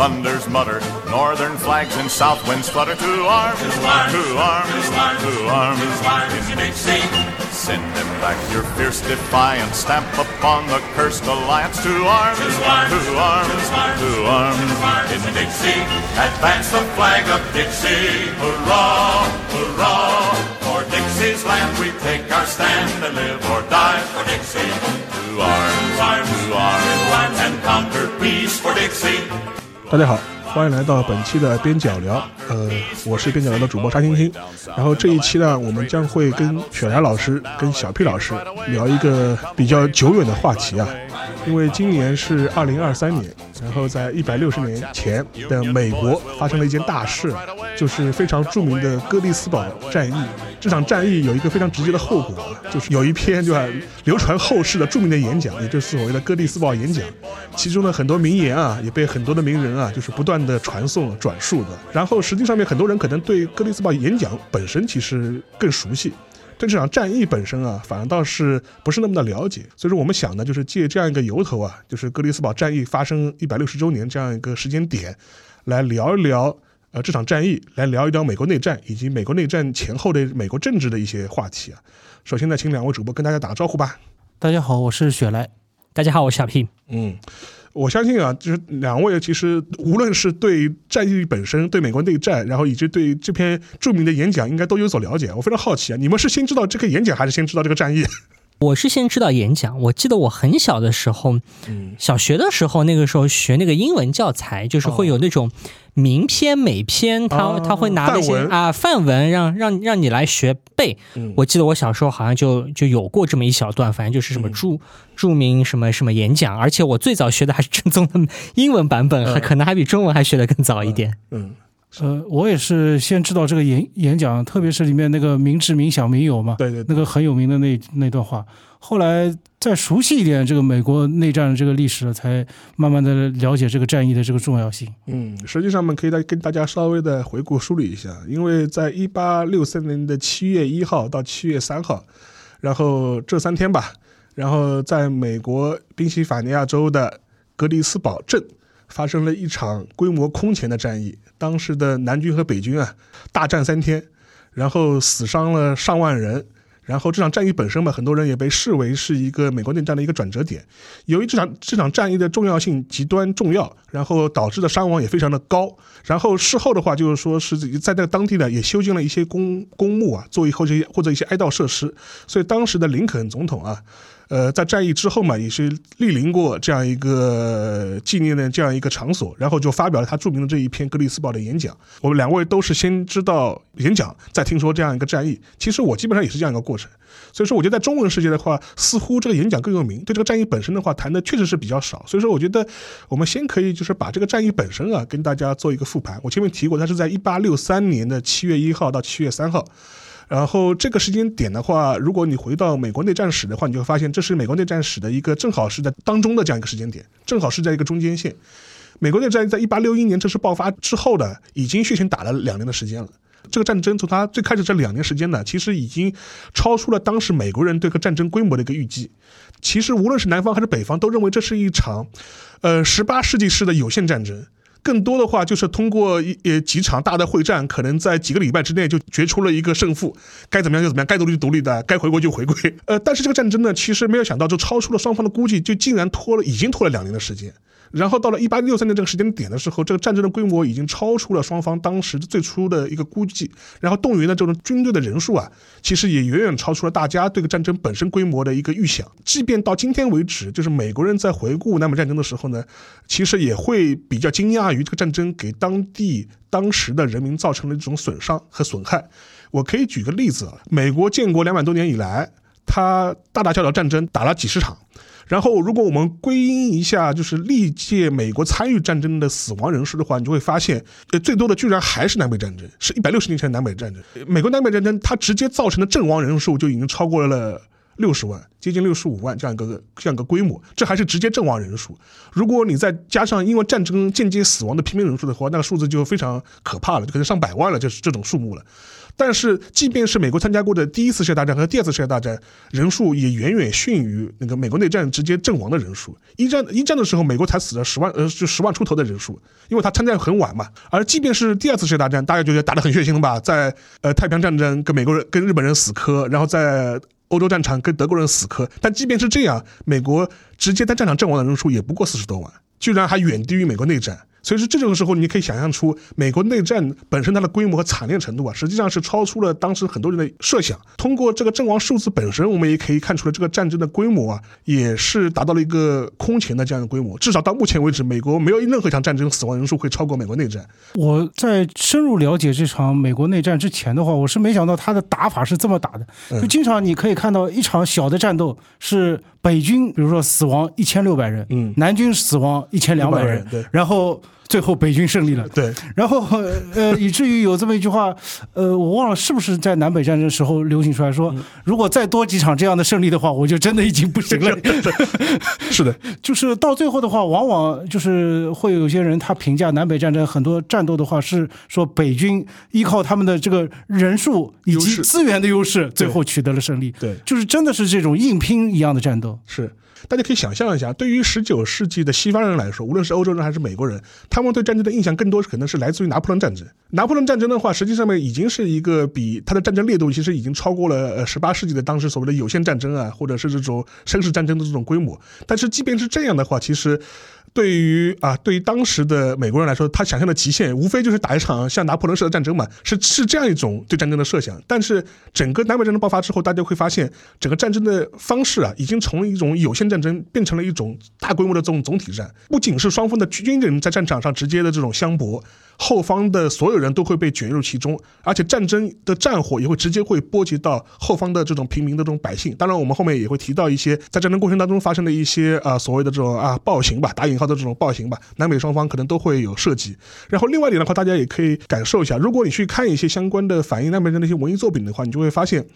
thunders mutter, northern flags and south winds flutter to arms, to arms, to arms, to arms, to arms in Dixie. Send them back your fierce defiance, stamp upon the cursed alliance to arms, to arms, to arms, to arms in Dixie. Advance the flag of Dixie, hurrah, hurrah. For Dixie's land we take our stand and live or die for Dixie. To arms, arms, to arms, and conquer peace for Dixie. 大家好，欢迎来到本期的边角聊。呃，我是边角聊的主播沙青青。然后这一期呢，我们将会跟雪莱老师、跟小 P 老师聊一个比较久远的话题啊。因为今年是二零二三年，然后在一百六十年前的美国发生了一件大事，就是非常著名的哥利斯堡战役。这场战役有一个非常直接的后果，就是有一篇就流传后世的著名的演讲，也就是所谓的哥利斯堡演讲，其中的很多名言啊，也被很多的名人啊，就是不断的传颂转述的。然后实际上面很多人可能对哥利斯堡演讲本身其实更熟悉。对这场战役本身啊，反而倒是不是那么的了解，所以说我们想呢，就是借这样一个由头啊，就是格里斯堡战役发生一百六十周年这样一个时间点，来聊一聊呃这场战役，来聊一聊美国内战以及美国内战前后的美国政治的一些话题啊。首先呢，请两位主播跟大家打个招呼吧。大家好，我是雪莱。大家好，我是小 P。嗯。我相信啊，就是两位其实无论是对战役本身、对美国内战，然后以及对这篇著名的演讲，应该都有所了解。我非常好奇啊，你们是先知道这个演讲，还是先知道这个战役？我是先知道演讲。我记得我很小的时候，小学的时候，那个时候学那个英文教材，就是会有那种名篇、美篇，他他会拿那些啊范文，让让让你来学背。我记得我小时候好像就就有过这么一小段，反正就是什么著著名什么什么演讲，而且我最早学的还是正宗的英文版本，还可能还比中文还学的更早一点。嗯。呃，我也是先知道这个演演讲，特别是里面那个“民治民享民有”嘛，对对，那个很有名的那那段话。后来再熟悉一点这个美国内战的这个历史，才慢慢的了解这个战役的这个重要性。嗯，实际上呢，可以再跟大家稍微的回顾梳理一下，因为在一八六三年的七月一号到七月三号，然后这三天吧，然后在美国宾夕法尼亚州的格里斯堡镇。发生了一场规模空前的战役，当时的南军和北军啊，大战三天，然后死伤了上万人。然后这场战役本身嘛，很多人也被视为是一个美国内战的一个转折点。由于这场这场战役的重要性极端重要，然后导致的伤亡也非常的高。然后事后的话，就是说是在那个当地呢，也修建了一些公公墓啊，作为后这些或者一些哀悼设施。所以当时的林肯总统啊。呃，在战役之后嘛，也是莅临过这样一个纪念的这样一个场所，然后就发表了他著名的这一篇《格里斯堡》的演讲。我们两位都是先知道演讲，再听说这样一个战役。其实我基本上也是这样一个过程。所以说，我觉得在中文世界的话，似乎这个演讲更有名，对这个战役本身的话谈的确实是比较少。所以说，我觉得我们先可以就是把这个战役本身啊，跟大家做一个复盘。我前面提过，它是在一八六三年的七月一号到七月三号。然后这个时间点的话，如果你回到美国内战史的话，你就会发现这是美国内战史的一个正好是在当中的这样一个时间点，正好是在一个中间线。美国内战在一八六一年正式爆发之后的，已经血腥打了两年的时间了。这个战争从它最开始这两年时间呢，其实已经超出了当时美国人对个战争规模的一个预计。其实无论是南方还是北方，都认为这是一场，呃，十八世纪式的有限战争。更多的话就是通过一呃几场大的会战，可能在几个礼拜之内就决出了一个胜负，该怎么样就怎么样，该独立就独立的，该回归就回归。呃，但是这个战争呢，其实没有想到，就超出了双方的估计，就竟然拖了，已经拖了两年的时间。然后到了一八六三年这个时间点的时候，这个战争的规模已经超出了双方当时最初的一个估计，然后动员的这种军队的人数啊，其实也远远超出了大家对个战争本身规模的一个预想。即便到今天为止，就是美国人在回顾南北战争的时候呢，其实也会比较惊讶于这个战争给当地当时的人民造成的这种损伤和损害。我可以举个例子啊，美国建国两百多年以来，它大大小小战争打了几十场。然后，如果我们归因一下，就是历届美国参与战争的死亡人数的话，你就会发现，呃，最多的居然还是南北战争，是一百六十年前的南北战争。美国南北战争，它直接造成的阵亡人数就已经超过了六十万，接近六十五万这样一个这样一个规模，这还是直接阵亡人数。如果你再加上因为战争间接死亡的平民人数的话，那个数字就非常可怕了，就可能上百万了，就是这种数目了。但是，即便是美国参加过的第一次世界大战和第二次世界大战，人数也远远逊于那个美国内战直接阵亡的人数。一战一战的时候，美国才死了十万，呃，就十万出头的人数，因为他参战很晚嘛。而即便是第二次世界大战，大家觉得打得很血腥了吧？在呃太平洋战争跟美国人跟日本人死磕，然后在欧洲战场跟德国人死磕。但即便是这样，美国直接在战场阵亡的人数也不过四十多万，居然还远低于美国内战。所以说，这种时候你可以想象出，美国内战本身它的规模和惨烈程度啊，实际上是超出了当时很多人的设想。通过这个阵亡数字本身，我们也可以看出了这个战争的规模啊，也是达到了一个空前的这样的规模。至少到目前为止，美国没有任何一场战争死亡人数会超过美国内战。我在深入了解这场美国内战之前的话，我是没想到他的打法是这么打的。就经常你可以看到一场小的战斗是北军，比如说死亡一千六百人，嗯，南军死亡一千两百人，对，然后。最后北军胜利了，对，然后呃，以至于有这么一句话，呃，我忘了是不是在南北战争时候流行出来说，如果再多几场这样的胜利的话，我就真的已经不行了。是的，就是到最后的话，往往就是会有些人他评价南北战争很多战斗的话，是说北军依靠他们的这个人数以及资源的优势，最后取得了胜利。对，就是真的是这种硬拼一样的战斗。是。大家可以想象一下，对于十九世纪的西方人来说，无论是欧洲人还是美国人，他们对战争的印象更多可能是来自于拿破仑战争。拿破仑战争的话，实际上面已经是一个比它的战争烈度其实已经超过了呃十八世纪的当时所谓的有限战争啊，或者是这种绅士战争的这种规模。但是即便是这样的话，其实。对于啊，对于当时的美国人来说，他想象的极限无非就是打一场像拿破仑式的战争嘛，是是这样一种对战争的设想。但是整个南北战争爆发之后，大家会发现，整个战争的方式啊，已经从一种有限战争变成了一种大规模的这种总体战。不仅是双方的军人在战场上直接的这种相搏。后方的所有人都会被卷入其中，而且战争的战火也会直接会波及到后方的这种平民的这种百姓。当然，我们后面也会提到一些在战争过程当中发生的一些啊所谓的这种啊暴行吧，打引号的这种暴行吧，南北双方可能都会有涉及。然后另外一点的话，大家也可以感受一下，如果你去看一些相关的反映南北的那些文艺作品的话，你就会发现。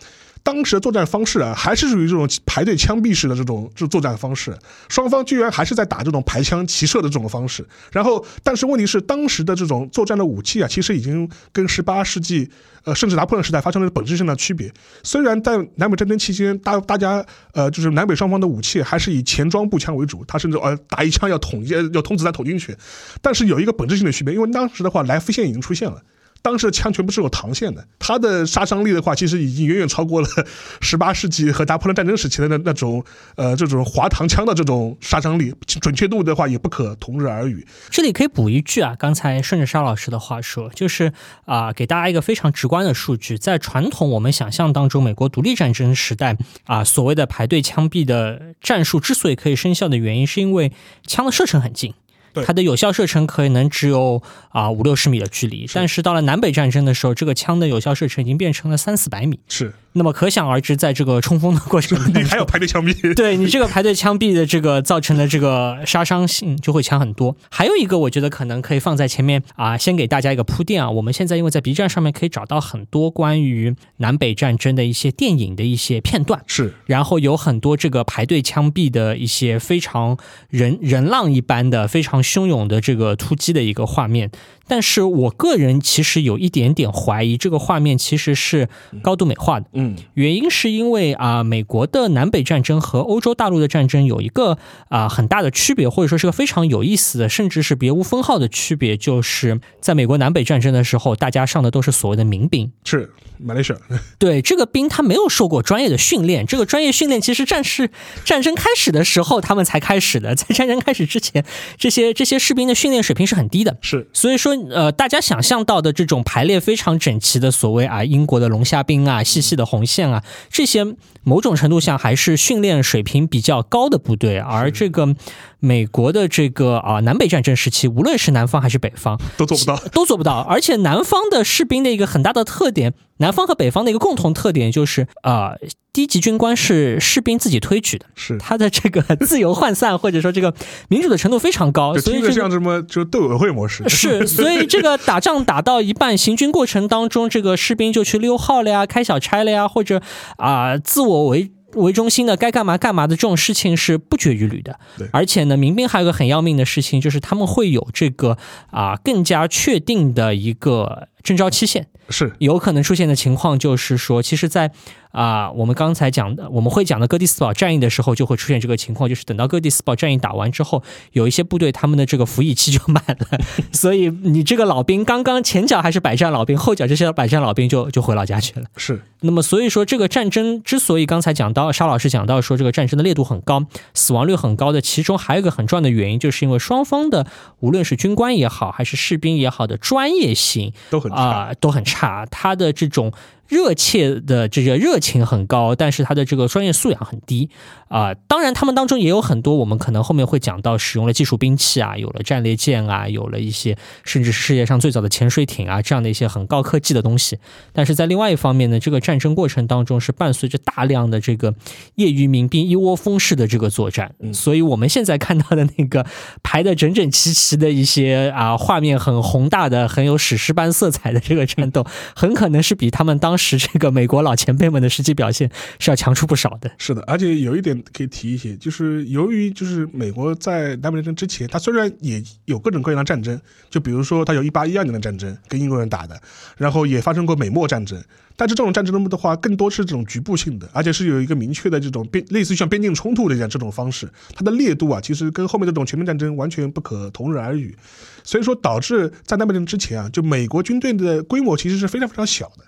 当时的作战方式啊，还是属于这种排队枪毙式的这种这作战方式，双方居然还是在打这种排枪齐射的这种方式。然后，但是问题是，当时的这种作战的武器啊，其实已经跟十八世纪，呃，甚至拿破仑时代发生了本质性的区别。虽然在南北战争期间，大大家呃，就是南北双方的武器还是以前装步枪为主，他甚至呃打一枪要捅一要捅子弹捅进去，但是有一个本质性的区别，因为当时的话，来福线已经出现了。当时的枪全部是有膛线的，它的杀伤力的话，其实已经远远超过了 十八世纪和拿破仑战争时期的那那种呃这种滑膛枪的这种杀伤力，准确度的话也不可同日而语。这里可以补一句啊，刚才顺着沙老师的话说，就是啊，给大家一个非常直观的数据，在传统我们想象当中，美国独立战争时代啊，所谓的排队枪毙的战术之所以可以生效的原因，是因为枪的射程很近。它的有效射程可能只有啊五六十米的距离，但是到了南北战争的时候，这个枪的有效射程已经变成了三四百米。是。那么可想而知，在这个冲锋的过程中，你 还有排队枪毙，对你这个排队枪毙的这个造成的这个杀伤性就会强很多。还有一个，我觉得可能可以放在前面啊，先给大家一个铺垫啊。我们现在因为在 B 站上面可以找到很多关于南北战争的一些电影的一些片段，是，然后有很多这个排队枪毙的一些非常人人浪一般的、非常汹涌的这个突击的一个画面。但是我个人其实有一点点怀疑，这个画面其实是高度美化的。嗯，原因是因为啊，美国的南北战争和欧洲大陆的战争有一个啊很大的区别，或者说是个非常有意思的，甚至是别无分号的区别，就是在美国南北战争的时候，大家上的都是所谓的民兵。是。马来西亚对这个兵他没有受过专业的训练，这个专业训练其实战士战争开始的时候他们才开始的，在战争开始之前，这些这些士兵的训练水平是很低的，是所以说呃大家想象到的这种排列非常整齐的所谓啊英国的龙虾兵啊细细的红线啊这些某种程度上还是训练水平比较高的部队，而这个。美国的这个啊南北战争时期，无论是南方还是北方，都做不到，都做不到。而且南方的士兵的一个很大的特点，南方和北方的一个共同特点就是啊，低级军官是士兵自己推举的，是他的这个自由涣散或者说这个民主的程度非常高，所以就像什么就斗委会模式是，所以这个打仗打到一半，行军过程当中，这个士兵就去溜号了呀，开小差了呀，或者啊自我为。为中心的，该干嘛干嘛的这种事情是不绝于缕的。对，而且呢，民兵还有个很要命的事情，就是他们会有这个啊更加确定的一个征召期限。是有可能出现的情况，就是说，其实，在啊，我们刚才讲的，我们会讲的哥迪斯堡战役的时候，就会出现这个情况，就是等到哥迪斯堡战役打完之后，有一些部队他们的这个服役期就满了，所以你这个老兵刚刚前脚还是百战老兵，后脚这些百战老兵就就回老家去了。是，那么所以说，这个战争之所以刚才讲到沙老师讲到说这个战争的烈度很高，死亡率很高的，其中还有一个很重要的原因，就是因为双方的无论是军官也好，还是士兵也好的专业性都很啊，都很差，他的。这种。热切的这个热情很高，但是他的这个专业素养很低啊。当然，他们当中也有很多我们可能后面会讲到使用了技术兵器啊，有了战列舰啊，有了一些甚至世界上最早的潜水艇啊这样的一些很高科技的东西。但是在另外一方面呢，这个战争过程当中是伴随着大量的这个业余民兵一窝蜂式的这个作战，所以我们现在看到的那个排的整整齐齐的一些啊画面很宏大的、很有史诗般色彩的这个战斗，很可能是比他们当当时这个美国老前辈们的实际表现是要强出不少的。是的，而且有一点可以提一些，就是由于就是美国在南北战争之前，它虽然也有各种各样的战争，就比如说它有一八一二年的战争跟英国人打的，然后也发生过美墨战争，但是这种战争的话，更多是这种局部性的，而且是有一个明确的这种边类似于像边境冲突的这样这种方式，它的烈度啊，其实跟后面这种全面战争完全不可同日而语。所以说导致在南北战争之前啊，就美国军队的规模其实是非常非常小的。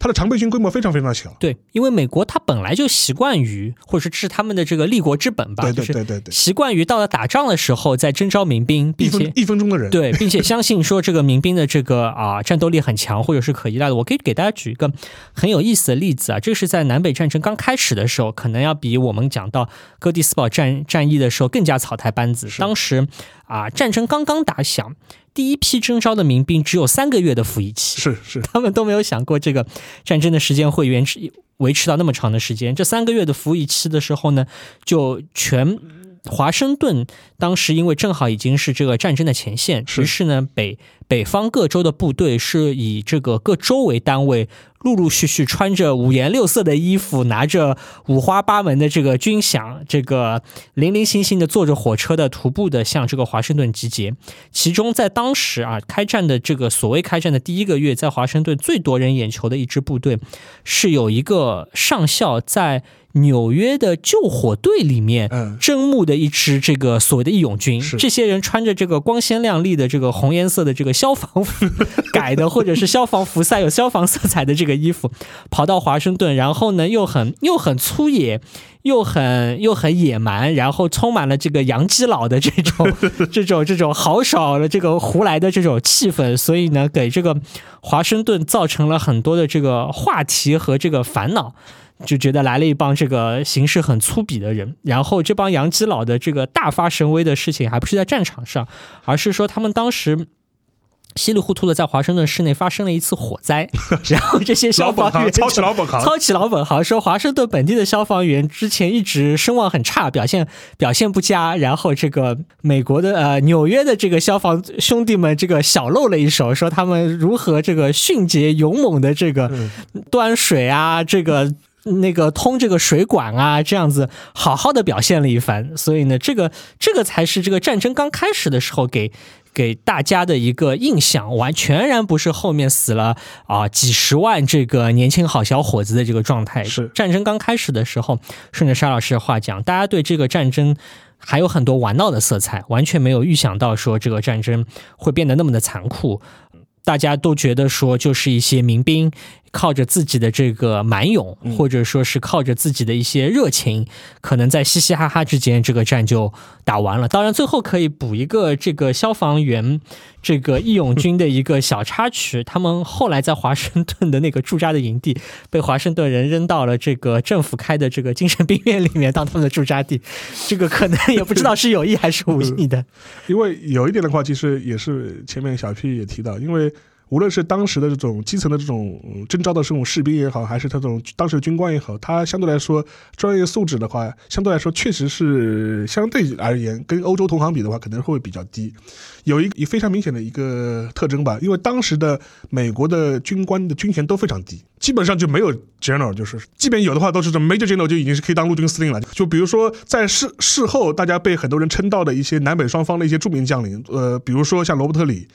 它的常备军规模非常非常小，对，因为美国它本来就习惯于，或者是他们的这个立国之本吧，对对对对对，习惯于到了打仗的时候再征召民兵，并且一分钟的人，对，并且相信说这个民兵的这个啊战斗力很强，或者是可依赖的。我可以给大家举一个很有意思的例子啊，这是在南北战争刚开始的时候，可能要比我们讲到哥迪斯堡战战役的时候更加草台班子。当时啊，战争刚刚打响。第一批征召的民兵只有三个月的服役期，是是，他们都没有想过这个战争的时间会延迟维持到那么长的时间。这三个月的服役期的时候呢，就全华盛顿当时因为正好已经是这个战争的前线，于是呢北北方各州的部队是以这个各州为单位。陆陆续续穿着五颜六色的衣服，拿着五花八门的这个军饷，这个零零星星的坐着火车的徒步的向这个华盛顿集结。其中在当时啊，开战的这个所谓开战的第一个月，在华盛顿最夺人眼球的一支部队，是有一个上校在。纽约的救火队里面，征募的一支这个所谓的义勇军，这些人穿着这个光鲜亮丽的这个红颜色的这个消防服改的，或者是消防服赛有消防色彩的这个衣服，跑到华盛顿，然后呢又很又很粗野，又很又很野蛮，然后充满了这个洋基佬的这种 这种这种豪爽的这个胡来的这种气氛，所以呢，给这个华盛顿造成了很多的这个话题和这个烦恼。就觉得来了一帮这个行事很粗鄙的人，然后这帮洋基佬的这个大发神威的事情，还不是在战场上，而是说他们当时稀里糊涂的在华盛顿市内发生了一次火灾，然后这些消防员抄起老本行，操起老本行，说华盛顿本地的消防员之前一直声望很差，表现表现不佳，然后这个美国的呃纽约的这个消防兄弟们这个小露了一手，说他们如何这个迅捷勇猛的这个端水啊，这个。那个通这个水管啊，这样子好好的表现了一番，所以呢，这个这个才是这个战争刚开始的时候给给大家的一个印象，完全然不是后面死了啊几十万这个年轻好小伙子的这个状态。是战争刚开始的时候，顺着沙老师的话讲，大家对这个战争还有很多玩闹的色彩，完全没有预想到说这个战争会变得那么的残酷。大家都觉得说，就是一些民兵靠着自己的这个蛮勇，或者说是靠着自己的一些热情，可能在嘻嘻哈哈之间，这个战就打完了。当然，最后可以补一个这个消防员、这个义勇军的一个小插曲：他们后来在华盛顿的那个驻扎的营地，被华盛顿人扔到了这个政府开的这个精神病院里面当他们的驻扎地。这个可能也不知道是有意还是无意的。因为有一点的话，其实也是前面小 P 也提到，因为。无论是当时的这种基层的这种征召的这种士兵也好，还是他这种当时的军官也好，他相对来说专业素质的话，相对来说确实是相对而言跟欧洲同行比的话，可能会比较低。有一个非常明显的一个特征吧，因为当时的美国的军官的军衔都非常低，基本上就没有 general，就是即便有的话，都是 major general 就已经是可以当陆军司令了。就比如说在事事后，大家被很多人称道的一些南北双方的一些著名将领，呃，比如说像罗伯特里，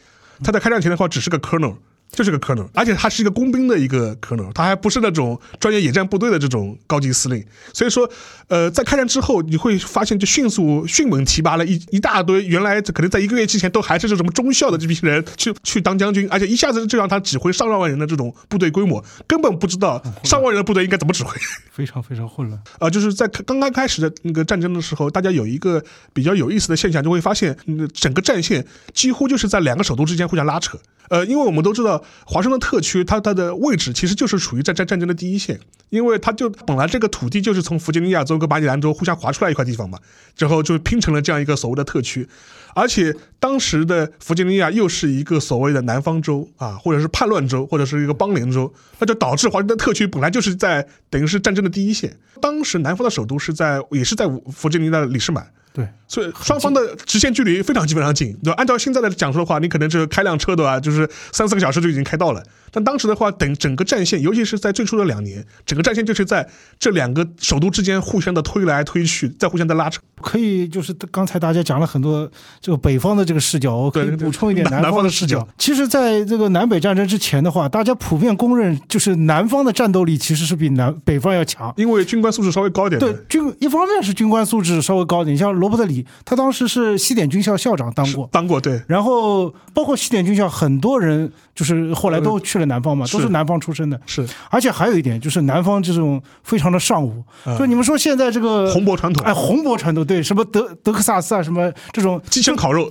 他在开战前的话只是个 colonel。就是个 colonel，而且他是一个工兵的一个 colonel，他还不是那种专业野战部队的这种高级司令。所以说，呃，在开战之后，你会发现就迅速迅猛提拔了一一大堆原来可能在一个月之前都还是这什么中校的这批人去 去当将军，而且一下子就让他指挥上万人的这种部队规模，根本不知道上万人的部队应该怎么指挥，非常非常混乱。啊，就是在刚刚开始的那个战争的时候，大家有一个比较有意思的现象，就会发现整个战线几乎就是在两个首都之间互相拉扯。呃，因为我们都知道华盛顿特区，它它的位置其实就是处于在战战争的第一线，因为它就本来这个土地就是从弗吉尼亚州跟马里兰州互相划出来一块地方嘛，之后就拼成了这样一个所谓的特区，而且当时的弗吉尼亚又是一个所谓的南方州啊，或者是叛乱州，或者是一个邦联州，那就导致华盛顿特区本来就是在等于是战争的第一线，当时南方的首都是在也是在弗吉尼亚的里士满。对，所以双方的直线距离非常基本上近，就？按照现在的讲述的话，你可能就是开辆车，的话？就是三四个小时就已经开到了。但当时的话，等整个战线，尤其是在最初的两年，整个战线就是在这两个首都之间互相的推来推去，再互相的拉扯。可以，就是刚才大家讲了很多这个北方的这个视角，我可以补充一点南方的视角。其实，在这个南北战争之前的话，大家普遍公认，就是南方的战斗力其实是比南北方要强，因为军官素质稍微高一点。对，军一方面是军官素质稍微高一点，像罗伯特里，他当时是西点军校校长，当过，当过，对。然后包括西点军校很多人，就是后来都去了南方嘛，都是南。方出生的。是，而且还有一点就是南方这种非常的尚武，就你们说现在这个红博传统，哎，红博传统，对，什么德德克萨斯啊，什么这种机枪烤肉，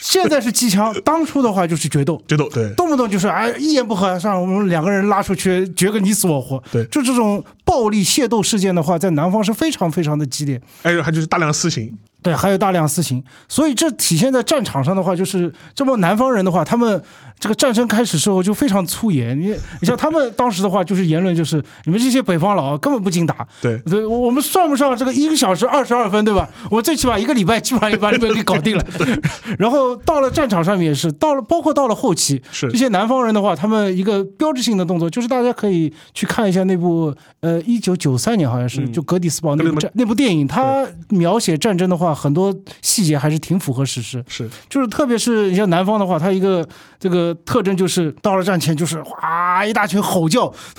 现在是机枪，当初的话就是决斗，决斗，对，动不动就是哎一言不合，上我们两个人拉出去决个你死我活，对，就这种暴力械斗事件的话，在南方是非常非常的激烈，哎，还就是大量私刑。对，还有大量私刑，所以这体现在战场上的话，就是这么南方人的话，他们这个战争开始时候就非常粗野。你你像他们 当时的话，就是言论就是你们这些北方佬根本不经打。对对，我们算不上这个一个小时二十二分，对吧？我最起码一个礼拜基本上就把你们给搞定了。然后到了战场上面也是，到了包括到了后期，是这些南方人的话，他们一个标志性的动作就是大家可以去看一下那部呃一九九三年好像是就格里斯堡那部战那部电影，他描写战争的话很多。细节还是挺符合史实，是，就是特别是你像南方的话，它一个这个特征就是到了战前就是哗一大群吼叫，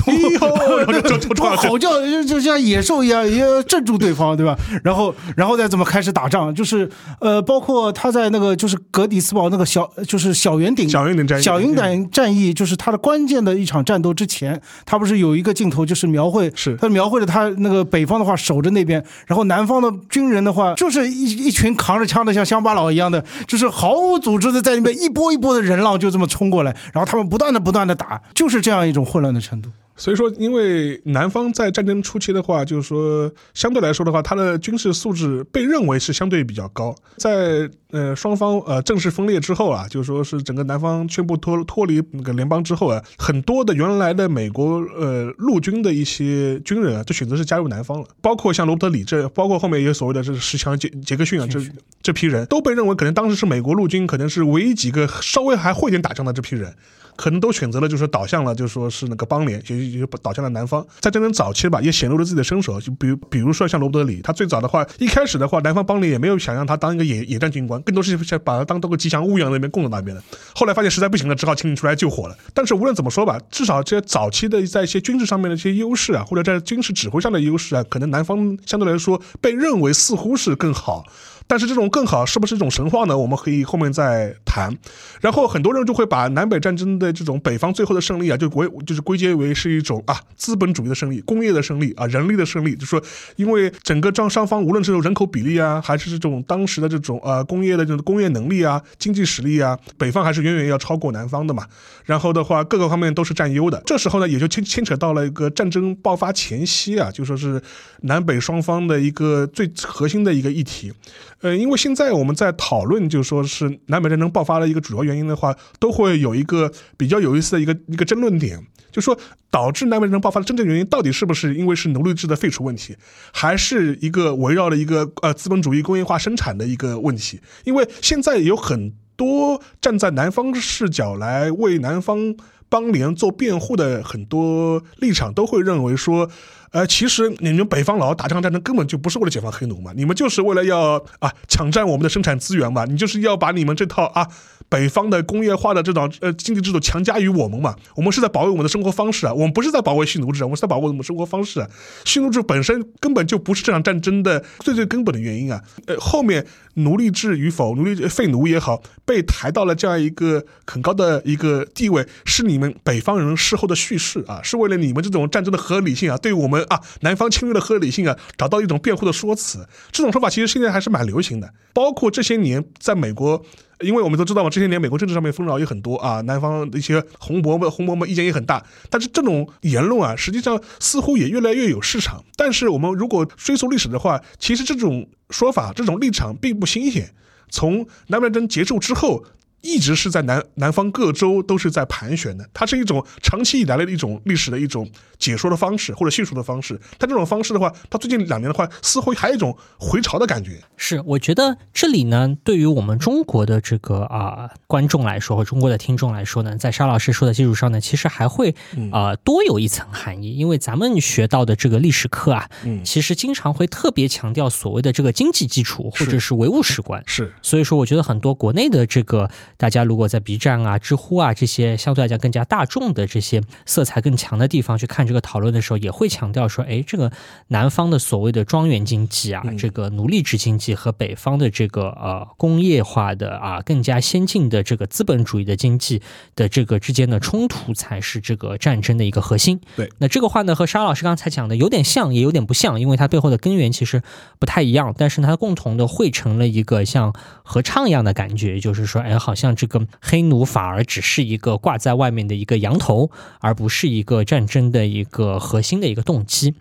吼叫就就像野兽一样，要镇住对方，对吧？然后然后再怎么开始打仗，就是呃，包括他在那个就是格底斯堡那个小就是小圆顶小圆顶战役小圆顶战役，就是他的关键的一场战斗之前，他不是有一个镜头就是描绘，是他描绘了他那个北方的话守着那边，然后南方的军人的话就是一一群。扛着枪的像乡巴佬一样的，就是毫无组织的在那边一波一波的人浪就这么冲过来，然后他们不断的不断的打，就是这样一种混乱的程度。所以说，因为南方在战争初期的话，就是说相对来说的话，它的军事素质被认为是相对比较高。在呃双方呃正式分裂之后啊，就是说是整个南方宣布脱脱离那个联邦之后啊，很多的原来的美国呃陆军的一些军人啊，就选择是加入南方了。包括像罗伯特李这，包括后面也有所谓的这十强杰杰克逊啊，这这批人都被认为可能当时是美国陆军可能是唯一几个稍微还会点打仗的这批人。可能都选择了，就是导向了，就说是那个邦联，也就导向了南方。在战争早期吧，也显露了自己的身手。就比如，比如说像罗伯特里，他最早的话，一开始的话，南方邦联也没有想让他当一个野野战军官，更多是想把他当做个吉祥物一样那边供在那边的。后来发现实在不行了，只好请你出来救火了。但是无论怎么说吧，至少这些早期的在一些军事上面的一些优势啊，或者在军事指挥上的优势啊，可能南方相对来说被认为似乎是更好。但是这种更好是不是一种神话呢？我们可以后面再谈。然后很多人就会把南北战争的这种北方最后的胜利啊，就归就是归结为是一种啊资本主义的胜利、工业的胜利啊、人力的胜利。就说因为整个张双方无论是人口比例啊，还是这种当时的这种呃工业的这种工业能力啊、经济实力啊，北方还是远远要超过南方的嘛。然后的话，各个方面都是占优的。这时候呢，也就牵牵扯到了一个战争爆发前夕啊，就说是南北双方的一个最核心的一个议题。呃，因为现在我们在讨论，就说是南北战争爆发的一个主要原因的话，都会有一个比较有意思的一个一个争论点，就说导致南北战争爆发的真正原因到底是不是因为是奴隶制的废除问题，还是一个围绕了一个呃资本主义工业化生产的一个问题？因为现在有很多站在南方视角来为南方邦联做辩护的很多立场，都会认为说。呃，其实你们北方佬打这场战争根本就不是为了解放黑奴嘛，你们就是为了要啊抢占我们的生产资源嘛，你就是要把你们这套啊北方的工业化的这种呃经济制度强加于我们嘛，我们是在保卫我们的生活方式啊，我们不是在保卫蓄奴制，我们是在保卫我们生活方式啊，蓄奴制本身根本就不是这场战争的最最根本的原因啊，呃，后面奴隶制与否，奴隶废奴也好，被抬到了这样一个很高的一个地位，是你们北方人事后的叙事啊，是为了你们这种战争的合理性啊，对我们。啊，南方侵略的合理性啊，找到一种辩护的说辞，这种说法其实现在还是蛮流行的。包括这些年在美国，因为我们都知道嘛，这些年美国政治上面纷扰也很多啊，南方的一些红博们、红博们意见也很大。但是这种言论啊，实际上似乎也越来越有市场。但是我们如果追溯历史的话，其实这种说法、这种立场并不新鲜。从南北战争结束之后。一直是在南南方各州都是在盘旋的，它是一种长期以来的一种历史的一种解说的方式或者叙述的方式。但这种方式的话，它最近两年的话，似乎还有一种回潮的感觉。是，我觉得这里呢，对于我们中国的这个啊观众来说，和中国的听众来说呢，在沙老师说的基础上呢，其实还会啊多有一层含义。因为咱们学到的这个历史课啊，嗯其实经常会特别强调所谓的这个经济基础或者是唯物史观。是，所以说我觉得很多国内的这个。大家如果在 B 站啊、知乎啊这些相对来讲更加大众的这些色彩更强的地方去看这个讨论的时候，也会强调说，哎，这个南方的所谓的庄园经济啊，这个奴隶制经济和北方的这个呃工业化的啊更加先进的这个资本主义的经济的这个之间的冲突才是这个战争的一个核心。对，那这个话呢和沙老师刚才讲的有点像，也有点不像，因为它背后的根源其实不太一样，但是它共同的汇成了一个像合唱一样的感觉，就是说，哎，好像。像这个黑奴反而只是一个挂在外面的一个羊头，而不是一个战争的一个核心的一个动机。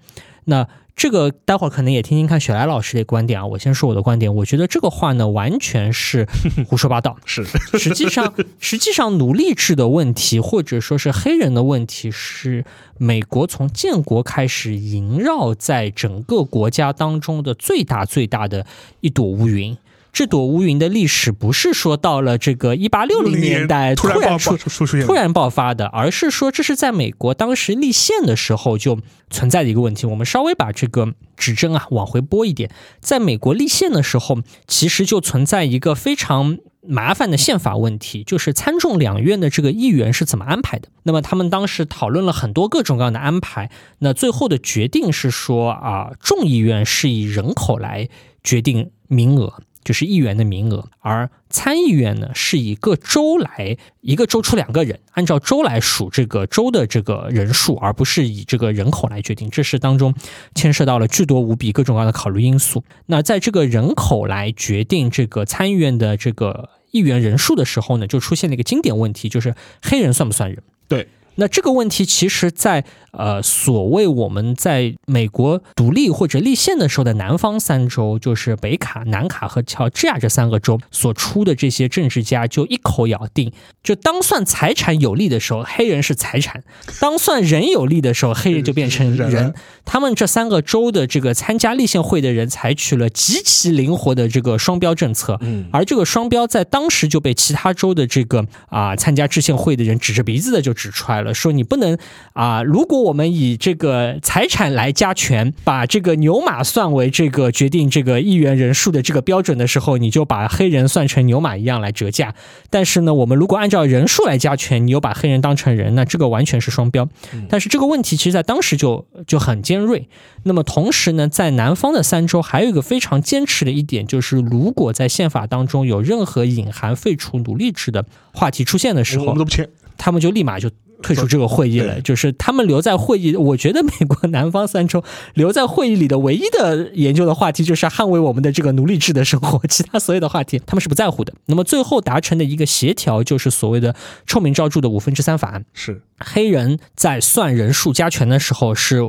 那这个待会儿可能也听听看雪莱老师的观点啊。我先说我的观点，我觉得这个话呢完全是胡说八道。是，实际上实际上奴隶制的问题，或者说是黑人的问题，是美国从建国开始萦绕在整个国家当中的最大最大的一朵乌云。这朵乌云的历史不是说到了这个一八六零年代突然出突然爆发的，而是说这是在美国当时立宪的时候就存在的一个问题。我们稍微把这个指针啊往回拨一点，在美国立宪的时候，其实就存在一个非常麻烦的宪法问题，就是参众两院的这个议员是怎么安排的。那么他们当时讨论了很多各种各样的安排，那最后的决定是说啊，众议院是以人口来决定名额。就是议员的名额，而参议院呢是以各州来，一个州出两个人，按照州来数这个州的这个人数，而不是以这个人口来决定。这是当中牵涉到了巨多无比各种各样的考虑因素。那在这个人口来决定这个参议院的这个议员人数的时候呢，就出现了一个经典问题，就是黑人算不算人？对。那这个问题，其实，在呃，所谓我们在美国独立或者立宪的时候的南方三州，就是北卡、南卡和乔治亚这三个州所出的这些政治家，就一口咬定，就当算财产有利的时候，黑人是财产；当算人有利的时候，黑人就变成人。他们这三个州的这个参加立宪会的人，采取了极其灵活的这个双标政策，而这个双标在当时就被其他州的这个啊参加制宪会的人指着鼻子的就指出来了。说你不能啊！如果我们以这个财产来加权，把这个牛马算为这个决定这个议员人数的这个标准的时候，你就把黑人算成牛马一样来折价。但是呢，我们如果按照人数来加权，你又把黑人当成人，那这个完全是双标。但是这个问题其实在当时就就很尖锐。那么同时呢，在南方的三州还有一个非常坚持的一点，就是如果在宪法当中有任何隐含废除奴隶制的话题出现的时候，我们都不签，他们就立马就。退出这个会议了，就是他们留在会议。我觉得美国南方三州留在会议里的唯一的研究的话题，就是捍卫我们的这个奴隶制的生活，其他所有的话题他们是不在乎的。那么最后达成的一个协调，就是所谓的臭名昭著的五分之三法案。是黑人在算人数加权的时候是。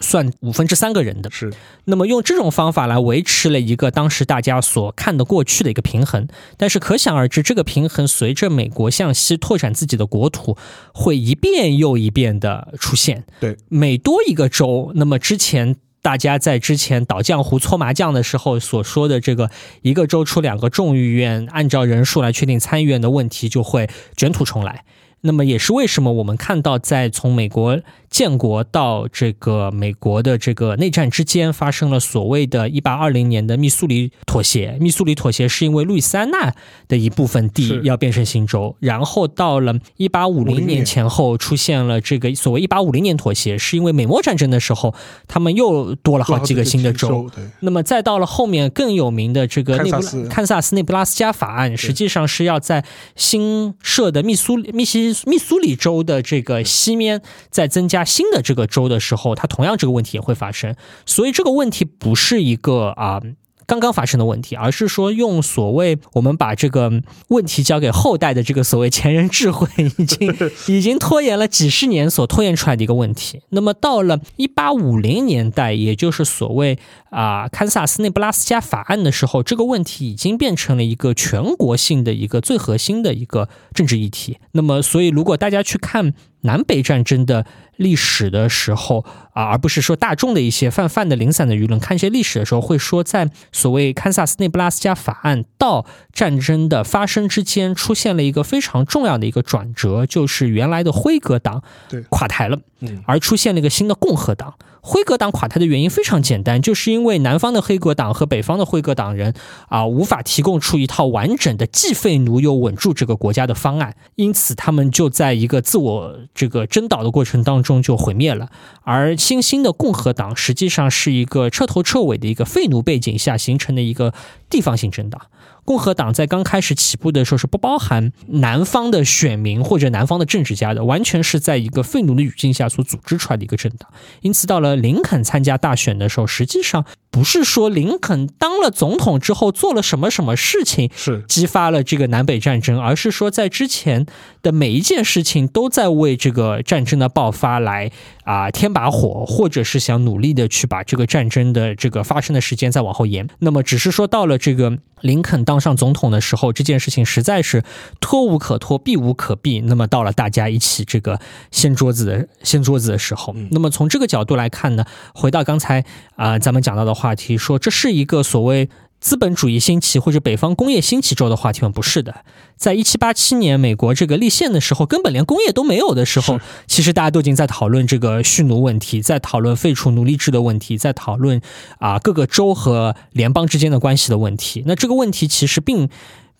算五分之三个人的。是，那么用这种方法来维持了一个当时大家所看得过去的一个平衡。但是可想而知，这个平衡随着美国向西拓展自己的国土，会一遍又一遍的出现。对，每多一个州，那么之前。大家在之前倒浆糊、搓麻将的时候所说的这个一个州出两个众议院，按照人数来确定参议院的问题，就会卷土重来。那么也是为什么我们看到，在从美国建国到这个美国的这个内战之间，发生了所谓的一八二零年的密苏里妥协。密苏里妥协是因为路易斯安那的一部分地要变成新州，然后到了一八五零年前后出现了这个所谓一八五零年妥协，是因为美墨战争的时候，他们又多了好几个新的州。那么再到了后面更有名的这个内布堪萨斯内布拉斯加法案，实际上是要在新设的密苏密西。密苏里州的这个西面再增加新的这个州的时候，它同样这个问题也会发生，所以这个问题不是一个啊。刚刚发生的问题，而是说用所谓我们把这个问题交给后代的这个所谓前人智慧，已经 已经拖延了几十年所拖延出来的一个问题。那么到了一八五零年代，也就是所谓啊堪萨斯内布拉斯加法案的时候，这个问题已经变成了一个全国性的一个最核心的一个政治议题。那么，所以如果大家去看南北战争的。历史的时候啊，而不是说大众的一些泛泛的零散的舆论。看一些历史的时候，会说在所谓堪萨斯内布拉斯加法案到战争的发生之间，出现了一个非常重要的一个转折，就是原来的辉格党垮台了，而出现了一个新的共和党。辉格党垮台的原因非常简单，就是因为南方的黑格党和北方的辉格党人啊，无法提供出一套完整的既废奴又稳住这个国家的方案，因此他们就在一个自我这个争导的过程当中就毁灭了。而新兴的共和党实际上是一个彻头彻尾的一个废奴背景下形成的一个地方性政党。共和党在刚开始起步的时候是不包含南方的选民或者南方的政治家的，完全是在一个废奴的语境下所组织出来的一个政党。因此，到了林肯参加大选的时候，实际上不是说林肯当了总统之后做了什么什么事情是激发了这个南北战争，而是说在之前的每一件事情都在为这个战争的爆发来啊添把火，或者是想努力的去把这个战争的这个发生的时间再往后延。那么，只是说到了这个林肯当。上总统的时候，这件事情实在是拖无可拖，避无可避。那么到了大家一起这个掀桌子的掀桌子的时候，那么从这个角度来看呢，回到刚才啊咱们讲到的话题，说这是一个所谓。资本主义兴起或者北方工业兴起之后的话题吗？不是的，在一七八七年美国这个立宪的时候，根本连工业都没有的时候，其实大家都已经在讨论这个蓄奴问题，在讨论废除奴隶制的问题，在讨论啊各个州和联邦之间的关系的问题。那这个问题其实并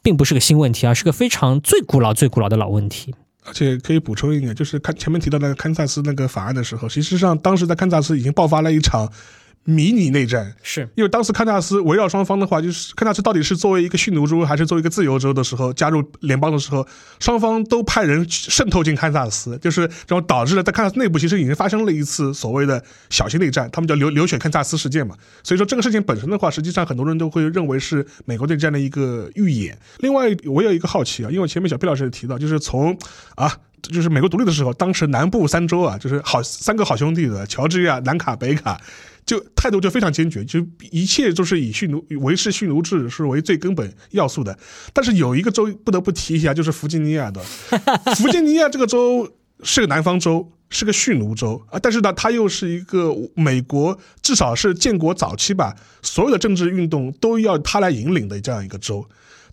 并不是个新问题，而是个非常最古老、最古老的老问题。而且可以补充一点，就是看前面提到那个堪萨斯那个法案的时候，实际上当时在堪萨斯已经爆发了一场。迷你内战是因为当时堪萨斯围绕双方的话，就是堪萨斯到底是作为一个蓄奴州还是作为一个自由州的时候加入联邦的时候，双方都派人渗透进堪萨斯，就是然后导致了在堪萨斯内部其实已经发生了一次所谓的小型内战，他们叫流流血堪萨斯事件嘛。所以说这个事情本身的话，实际上很多人都会认为是美国内战的一个预演。另外，我有一个好奇啊，因为前面小皮老师也提到，就是从啊。就是美国独立的时候，当时南部三州啊，就是好三个好兄弟的乔治亚、南卡、北卡，就态度就非常坚决，就一切都是以蓄奴维持蓄奴制是为最根本要素的。但是有一个州不得不提一下，就是弗吉尼亚的。弗吉尼亚这个州是个南方州，是个蓄奴州啊，但是呢，它又是一个美国至少是建国早期吧，所有的政治运动都要它来引领的这样一个州。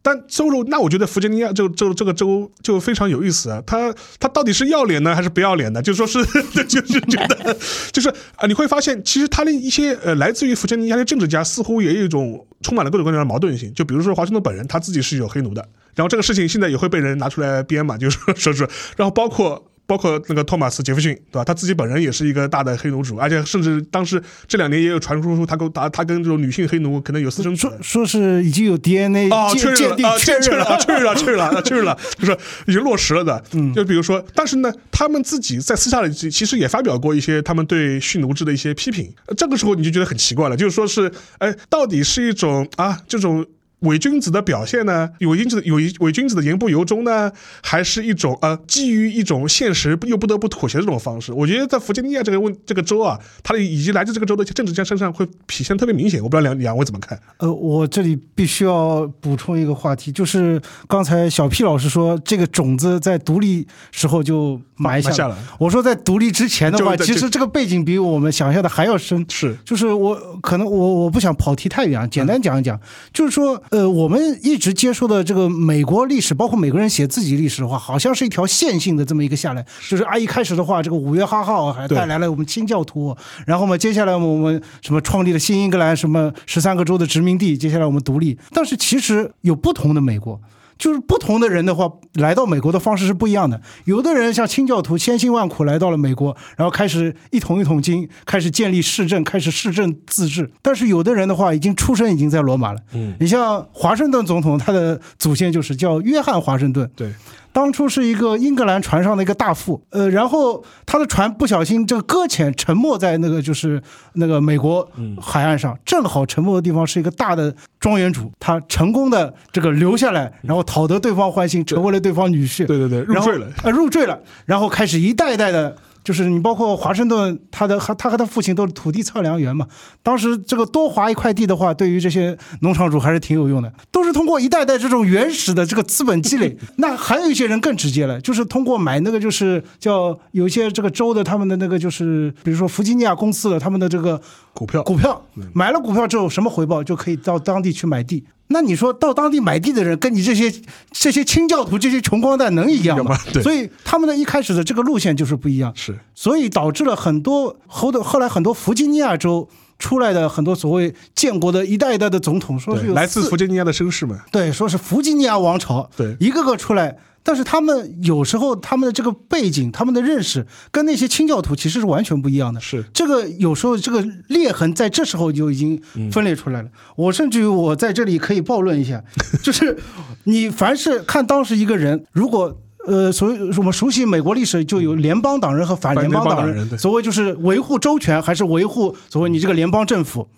但州入，那我觉得弗吉尼亚就就这个州就非常有意思啊，他他到底是要脸呢，还是不要脸呢？就说是，就是觉得，就是啊，你会发现，其实他的一些呃，来自于弗吉尼亚的政治家，似乎也有一种充满了各种各样的矛盾性。就比如说华盛顿本人，他自己是有黑奴的，然后这个事情现在也会被人拿出来编嘛，就是说是，然后包括。包括那个托马斯·杰弗逊，对吧？他自己本人也是一个大的黑奴主，而且甚至当时这两年也有传出他跟他他跟这种女性黑奴可能有私生子，说是已经有 DNA 啊确认了，确认了，确认了，确认了，确认了，就是已经落实了的。嗯，就比如说，但是呢，他们自己在私下里其实也发表过一些他们对蓄奴制的一些批评。这个时候你就觉得很奇怪了，就是说是，哎，到底是一种啊这种。伪君子的表现呢？伪君子有伪君子的言不由衷呢，还是一种呃基于一种现实又不得不妥协的这种方式？我觉得在弗吉尼亚这个问这个州啊，它的以及来自这个州的政治家身上会体现特别明显。我不知道两两位怎么看？呃，我这里必须要补充一个话题，就是刚才小 P 老师说这个种子在独立时候就埋下了。我说在独立之前的话，其实这个背景比我们想象的还要深。是，就是我可能我我不想跑题太远，简单讲一讲，就是说。呃，我们一直接触的这个美国历史，包括美国人写自己历史的话，好像是一条线性的这么一个下来，就是啊，一开始的话，这个五月花号还带来了我们清教徒，然后嘛，接下来我们什么创立了新英格兰，什么十三个州的殖民地，接下来我们独立，但是其实有不同的美国。就是不同的人的话，来到美国的方式是不一样的。有的人像清教徒，千辛万苦来到了美国，然后开始一桶一桶金，开始建立市政，开始市政自治。但是有的人的话，已经出生已经在罗马了。嗯，你像华盛顿总统，他的祖先就是叫约翰华盛顿。对。当初是一个英格兰船上的一个大副，呃，然后他的船不小心这个搁浅，沉没在那个就是那个美国海岸上，正好沉没的地方是一个大的庄园主，他成功的这个留下来，然后讨得对方欢心，成为了对方女婿，对对对，入赘了，呃，入赘了，然后开始一代一代的。就是你包括华盛顿，他的和他和他父亲都是土地测量员嘛。当时这个多划一块地的话，对于这些农场主还是挺有用的。都是通过一代代这种原始的这个资本积累。那还有一些人更直接了，就是通过买那个就是叫有些这个州的他们的那个就是比如说弗吉尼亚公司的他们的这个股票，股票买了股票之后什么回报就可以到当地去买地。那你说到当地买地的人，跟你这些这些清教徒、这些穷光蛋能一样吗？对，所以他们的一开始的这个路线就是不一样。是，所以导致了很多后的后来很多弗吉尼亚州出来的很多所谓建国的一代一代的总统，说是来自弗吉尼亚的绅士们，对，说是弗吉尼亚王朝，对，一个个出来。但是他们有时候他们的这个背景，他们的认识跟那些清教徒其实是完全不一样的。是这个有时候这个裂痕在这时候就已经分裂出来了。我甚至于我在这里可以暴论一下，就是你凡是看当时一个人，如果呃，所谓我们熟悉美国历史，就有联邦党人和反联邦党人，所谓就是维护周全还是维护所谓你这个联邦政府。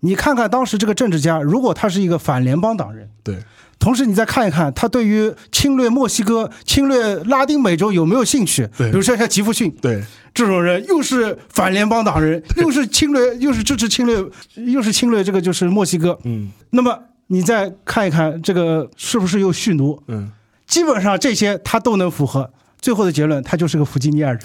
你看看当时这个政治家，如果他是一个反联邦党人，对。同时，你再看一看他对于侵略墨西哥、侵略拉丁美洲有没有兴趣？对，比如说像吉弗逊，对这种人，又是反联邦党人，又是侵略，又是支持侵略，又是侵略这个就是墨西哥。嗯，那么你再看一看这个是不是又蓄奴？嗯，基本上这些他都能符合。最后的结论，他就是个弗吉尼亚人，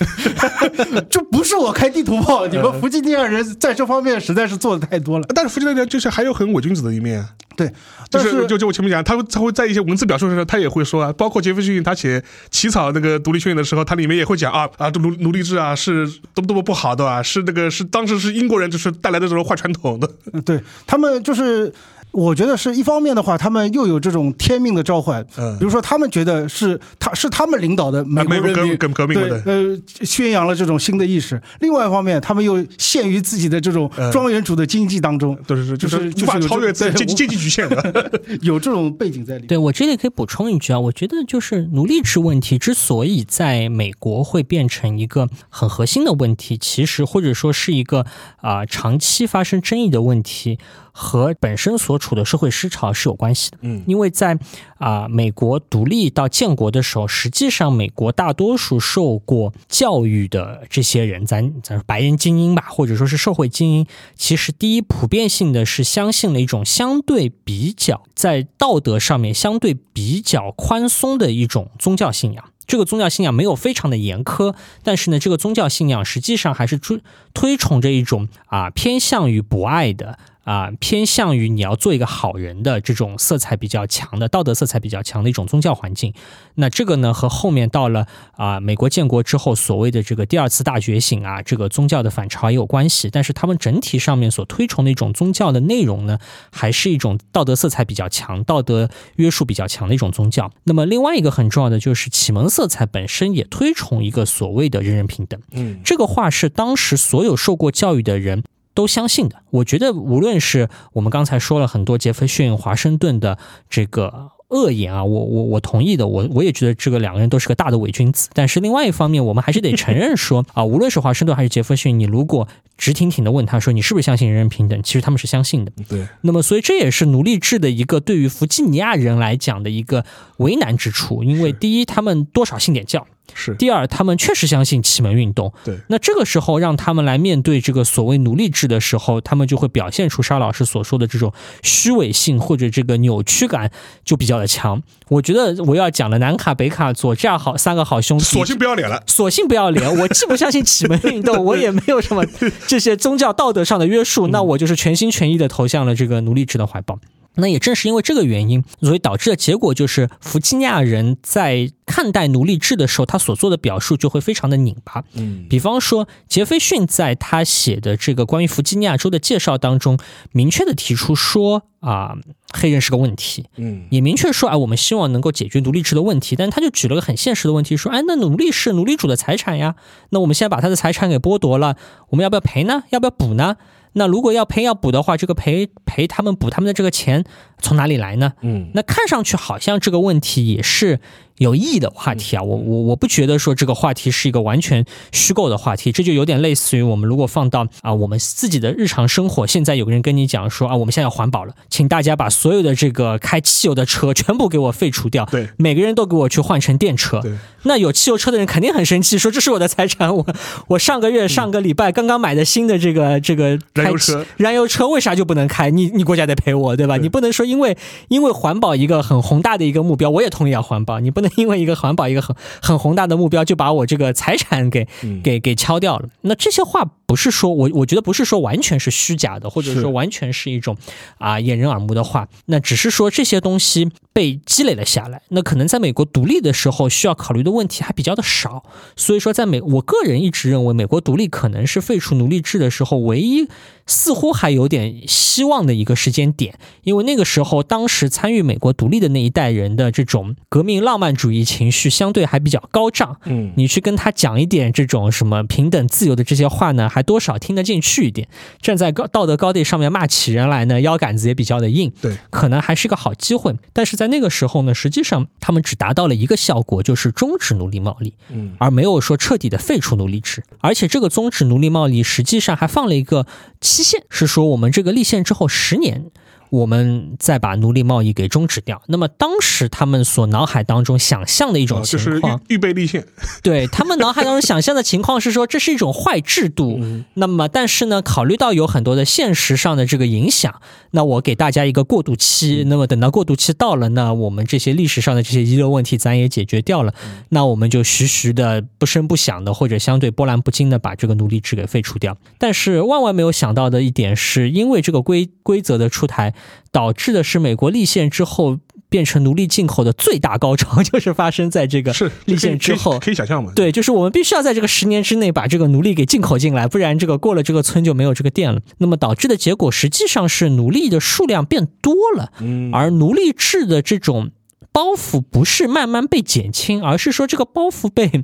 就不是我开地图炮。你们弗吉尼亚人在这方面实在是做的太多了。但是弗吉尼亚人就是还有很伪君子的一面。对，就是就就我前面讲，他会他会在一些文字表述上，他也会说啊，包括杰弗逊他写起草那个独立宣言的时候，他里面也会讲啊啊，奴奴隶制啊是多么多么不好的啊，是那个是当时是英国人就是带来的这种坏传统的。对他们就是。我觉得是一方面的话，他们又有这种天命的召唤，嗯，比如说他们觉得是他是他们领导的美国人民革命对，呃，宣扬了这种新的意识。另外一方面，他们又陷于自己的这种庄园主的经济当中，都是就是无法超越经济经济局限的，有这种背景在里。对我这里可以补充一句啊，我觉得就是奴隶制问题之所以在美国会变成一个很核心的问题，其实或者说是一个啊长期发生争议的问题。和本身所处的社会思潮是有关系的，嗯，因为在啊美国独立到建国的时候，实际上美国大多数受过教育的这些人，咱咱说白人精英吧，或者说是社会精英，其实第一普遍性的是相信了一种相对比较在道德上面相对比较宽松的一种宗教信仰。这个宗教信仰没有非常的严苛，但是呢，这个宗教信仰实际上还是推推崇着一种啊偏向于博爱的。啊，偏向于你要做一个好人的这种色彩比较强的道德色彩比较强的一种宗教环境。那这个呢，和后面到了啊美国建国之后所谓的这个第二次大觉醒啊，这个宗教的反潮也有关系。但是他们整体上面所推崇的一种宗教的内容呢，还是一种道德色彩比较强、道德约束比较强的一种宗教。那么另外一个很重要的就是启蒙色彩本身也推崇一个所谓的人人平等。嗯，这个话是当时所有受过教育的人。都相信的，我觉得无论是我们刚才说了很多杰斐逊、华盛顿的这个恶言啊，我我我同意的，我我也觉得这个两个人都是个大的伪君子。但是另外一方面，我们还是得承认说啊，无论是华盛顿还是杰弗逊，你如果直挺挺的问他说你是不是相信人人平等，其实他们是相信的。对。那么，所以这也是奴隶制的一个对于弗吉尼亚人来讲的一个为难之处，因为第一，他们多少信点教。是，第二，他们确实相信启蒙运动。对，那这个时候让他们来面对这个所谓奴隶制的时候，他们就会表现出沙老师所说的这种虚伪性或者这个扭曲感就比较的强。我觉得我要讲的南卡、北卡、左这样好三个好兄弟，索性不要脸了，索性不要脸。我既不相信启蒙运动，我也没有什么这些宗教道德上的约束，那我就是全心全意的投向了这个奴隶制的怀抱。那也正是因为这个原因，所以导致的结果就是，弗吉尼亚人在看待奴隶制的时候，他所做的表述就会非常的拧巴。嗯，比方说，杰斐逊在他写的这个关于弗吉尼亚州的介绍当中，明确的提出说啊，黑人是个问题。嗯，也明确说啊，我们希望能够解决奴隶制的问题。但他就举了个很现实的问题，说，哎，那奴隶是奴隶主的财产呀，那我们现在把他的财产给剥夺了，我们要不要赔呢？要不要补呢？那如果要赔要补的话，这个赔赔他们补他们的这个钱从哪里来呢？嗯，那看上去好像这个问题也是。有意义的话题啊，我我我不觉得说这个话题是一个完全虚构的话题，这就有点类似于我们如果放到啊我们自己的日常生活，现在有个人跟你讲说啊我们现在要环保了，请大家把所有的这个开汽油的车全部给我废除掉，对，每个人都给我去换成电车，对，那有汽油车的人肯定很生气，说这是我的财产，我我上个月上个礼拜刚刚买的新的这个这个燃油车，燃油车为啥就不能开？你你国家得赔我，对吧？你不能说因为因为环保一个很宏大的一个目标，我也同意要环保，你不能。因为一个环保一个很很宏大的目标，就把我这个财产给给给敲掉了。那这些话不是说我我觉得不是说完全是虚假的，或者说完全是一种啊掩人耳目的话。那只是说这些东西被积累了下来。那可能在美国独立的时候需要考虑的问题还比较的少。所以说，在美我个人一直认为，美国独立可能是废除奴隶制的时候唯一。似乎还有点希望的一个时间点，因为那个时候，当时参与美国独立的那一代人的这种革命浪漫主义情绪相对还比较高涨。嗯，你去跟他讲一点这种什么平等、自由的这些话呢，还多少听得进去一点。站在高道德高地上面骂起人来呢，腰杆子也比较的硬。对，可能还是个好机会。但是在那个时候呢，实际上他们只达到了一个效果，就是终止奴隶贸易，嗯，而没有说彻底的废除奴隶制。而且这个终止奴隶贸易，实际上还放了一个。期限是说，我们这个立宪之后十年。我们再把奴隶贸易给终止掉。那么当时他们所脑海当中想象的一种情况，预备立宪。对他们脑海当中想象的情况是说，这是一种坏制度。那么，但是呢，考虑到有很多的现实上的这个影响，那我给大家一个过渡期。那么等到过渡期到了，那我们这些历史上的这些遗留问题咱也解决掉了，那我们就徐徐的不声不响的，或者相对波澜不惊的把这个奴隶制给废除掉。但是万万没有想到的一点是，因为这个规规则的出台。导致的是美国立宪之后变成奴隶进口的最大高潮，就是发生在这个是立宪之后，可以想象吗？对，就是我们必须要在这个十年之内把这个奴隶给进口进来，不然这个过了这个村就没有这个店了。那么导致的结果实际上是奴隶的数量变多了，而奴隶制的这种包袱不是慢慢被减轻，而是说这个包袱被。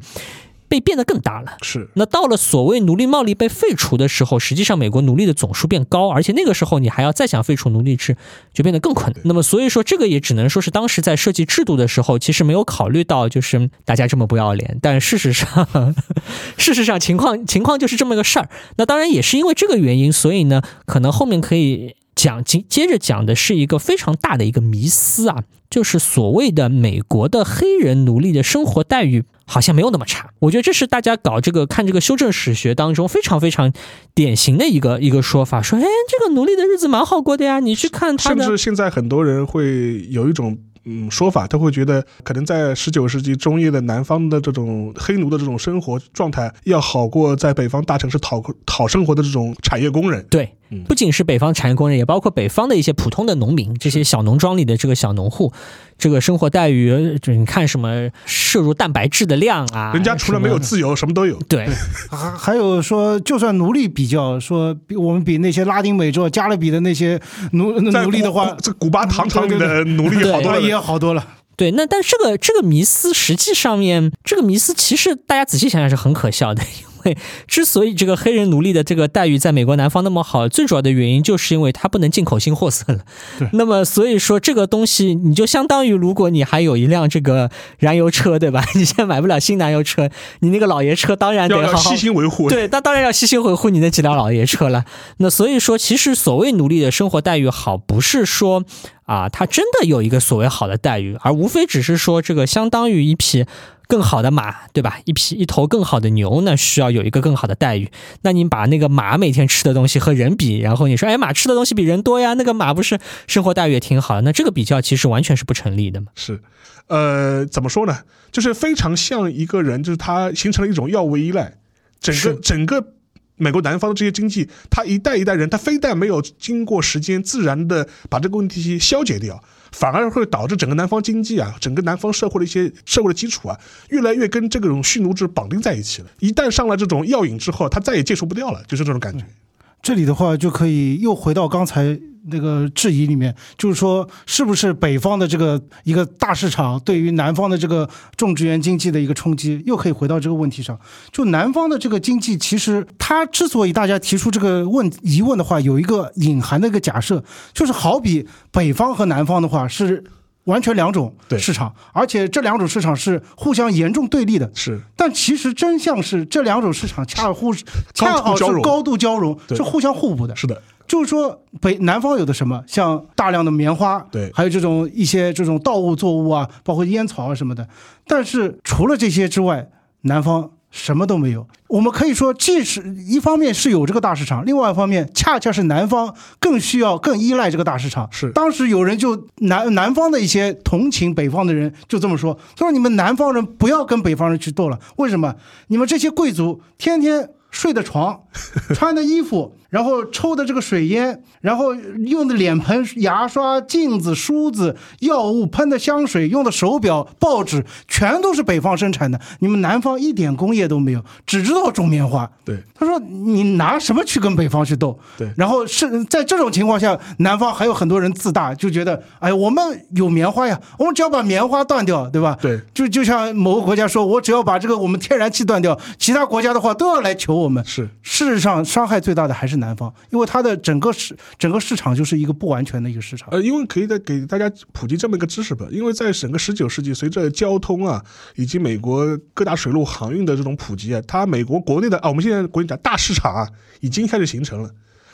被变得更大了，是。那到了所谓奴隶贸易被废除的时候，实际上美国奴隶的总数变高，而且那个时候你还要再想废除奴隶制，就变得更困难。那么所以说，这个也只能说是当时在设计制度的时候，其实没有考虑到，就是大家这么不要脸。但事实上，事实上情况情况就是这么个事儿。那当然也是因为这个原因，所以呢，可能后面可以讲接接着讲的是一个非常大的一个迷思啊，就是所谓的美国的黑人奴隶的生活待遇。好像没有那么差，我觉得这是大家搞这个看这个修正史学当中非常非常典型的一个一个说法，说哎，这个奴隶的日子蛮好过的呀，你去看他的。甚至现在很多人会有一种嗯说法，他会觉得可能在十九世纪中叶的南方的这种黑奴的这种生活状态要好过在北方大城市讨讨生活的这种产业工人。对。不仅是北方产业工人，也包括北方的一些普通的农民，这些小农庄里的这个小农户，这个生活待遇，就你看什么摄入蛋白质的量啊，人家除了没有自由，什么都有。对，还还有说，就算奴隶比较说，比我们比那些拉丁美洲、加勒比的那些奴奴隶的话，这古巴糖厂里的奴隶好多了，也好多了。对，那但这个这个迷思实际上面，这个迷思其实大家仔细想想是很可笑的，为 之所以这个黑人奴隶的这个待遇在美国南方那么好，最主要的原因就是因为他不能进口新货色了。那么所以说这个东西，你就相当于如果你还有一辆这个燃油车，对吧？你现在买不了新燃油车，你那个老爷车当然得好细心维护。对，那当然要细心维护你那几辆老爷车了。那所以说，其实所谓奴隶的生活待遇好，不是说。啊，他真的有一个所谓好的待遇，而无非只是说这个相当于一匹更好的马，对吧？一匹一头更好的牛呢，需要有一个更好的待遇。那你把那个马每天吃的东西和人比，然后你说，哎，马吃的东西比人多呀，那个马不是生活待遇也挺好的？那这个比较其实完全是不成立的嘛。是，呃，怎么说呢？就是非常像一个人，就是他形成了一种药物依赖，整个整个。美国南方的这些经济，他一代一代人，他非但没有经过时间自然的把这个问题消解掉，反而会导致整个南方经济啊，整个南方社会的一些社会的基础啊，越来越跟这种蓄奴制绑定在一起了。一旦上了这种药瘾之后，他再也戒除不掉了，就是这种感觉。这里的话就可以又回到刚才。那个质疑里面，就是说，是不是北方的这个一个大市场对于南方的这个种植园经济的一个冲击，又可以回到这个问题上。就南方的这个经济，其实它之所以大家提出这个问疑问的话，有一个隐含的一个假设，就是好比北方和南方的话是完全两种市场，而且这两种市场是互相严重对立的。是，但其实真相是这两种市场恰互恰好是高度交融，是互相互补的。是的。就是说，北南方有的什么，像大量的棉花，对，还有这种一些这种稻物作物啊，包括烟草啊什么的。但是除了这些之外，南方什么都没有。我们可以说，即使一方面是有这个大市场，另外一方面恰恰是南方更需要、更依赖这个大市场。是，当时有人就南南方的一些同情北方的人就这么说：“他说你们南方人不要跟北方人去斗了，为什么？你们这些贵族天天睡的床，穿的衣服。”然后抽的这个水烟，然后用的脸盆、牙刷、镜子、梳子、药物喷的香水、用的手表、报纸，全都是北方生产的。你们南方一点工业都没有，只知道种棉花。对，他说你拿什么去跟北方去斗？对，然后是在这种情况下，南方还有很多人自大，就觉得哎，我们有棉花呀，我们只要把棉花断掉，对吧？对，就就像某个国家说，我只要把这个我们天然气断掉，其他国家的话都要来求我们。是，事实上伤害最大的还是。南方，因为它的整个市整个市场就是一个不完全的一个市场。呃，因为可以再给大家普及这么一个知识吧，因为在整个十九世纪，随着交通啊以及美国各大水路航运的这种普及啊，它美国国内的啊，我们现在国内讲大市场啊，已经开始形成了。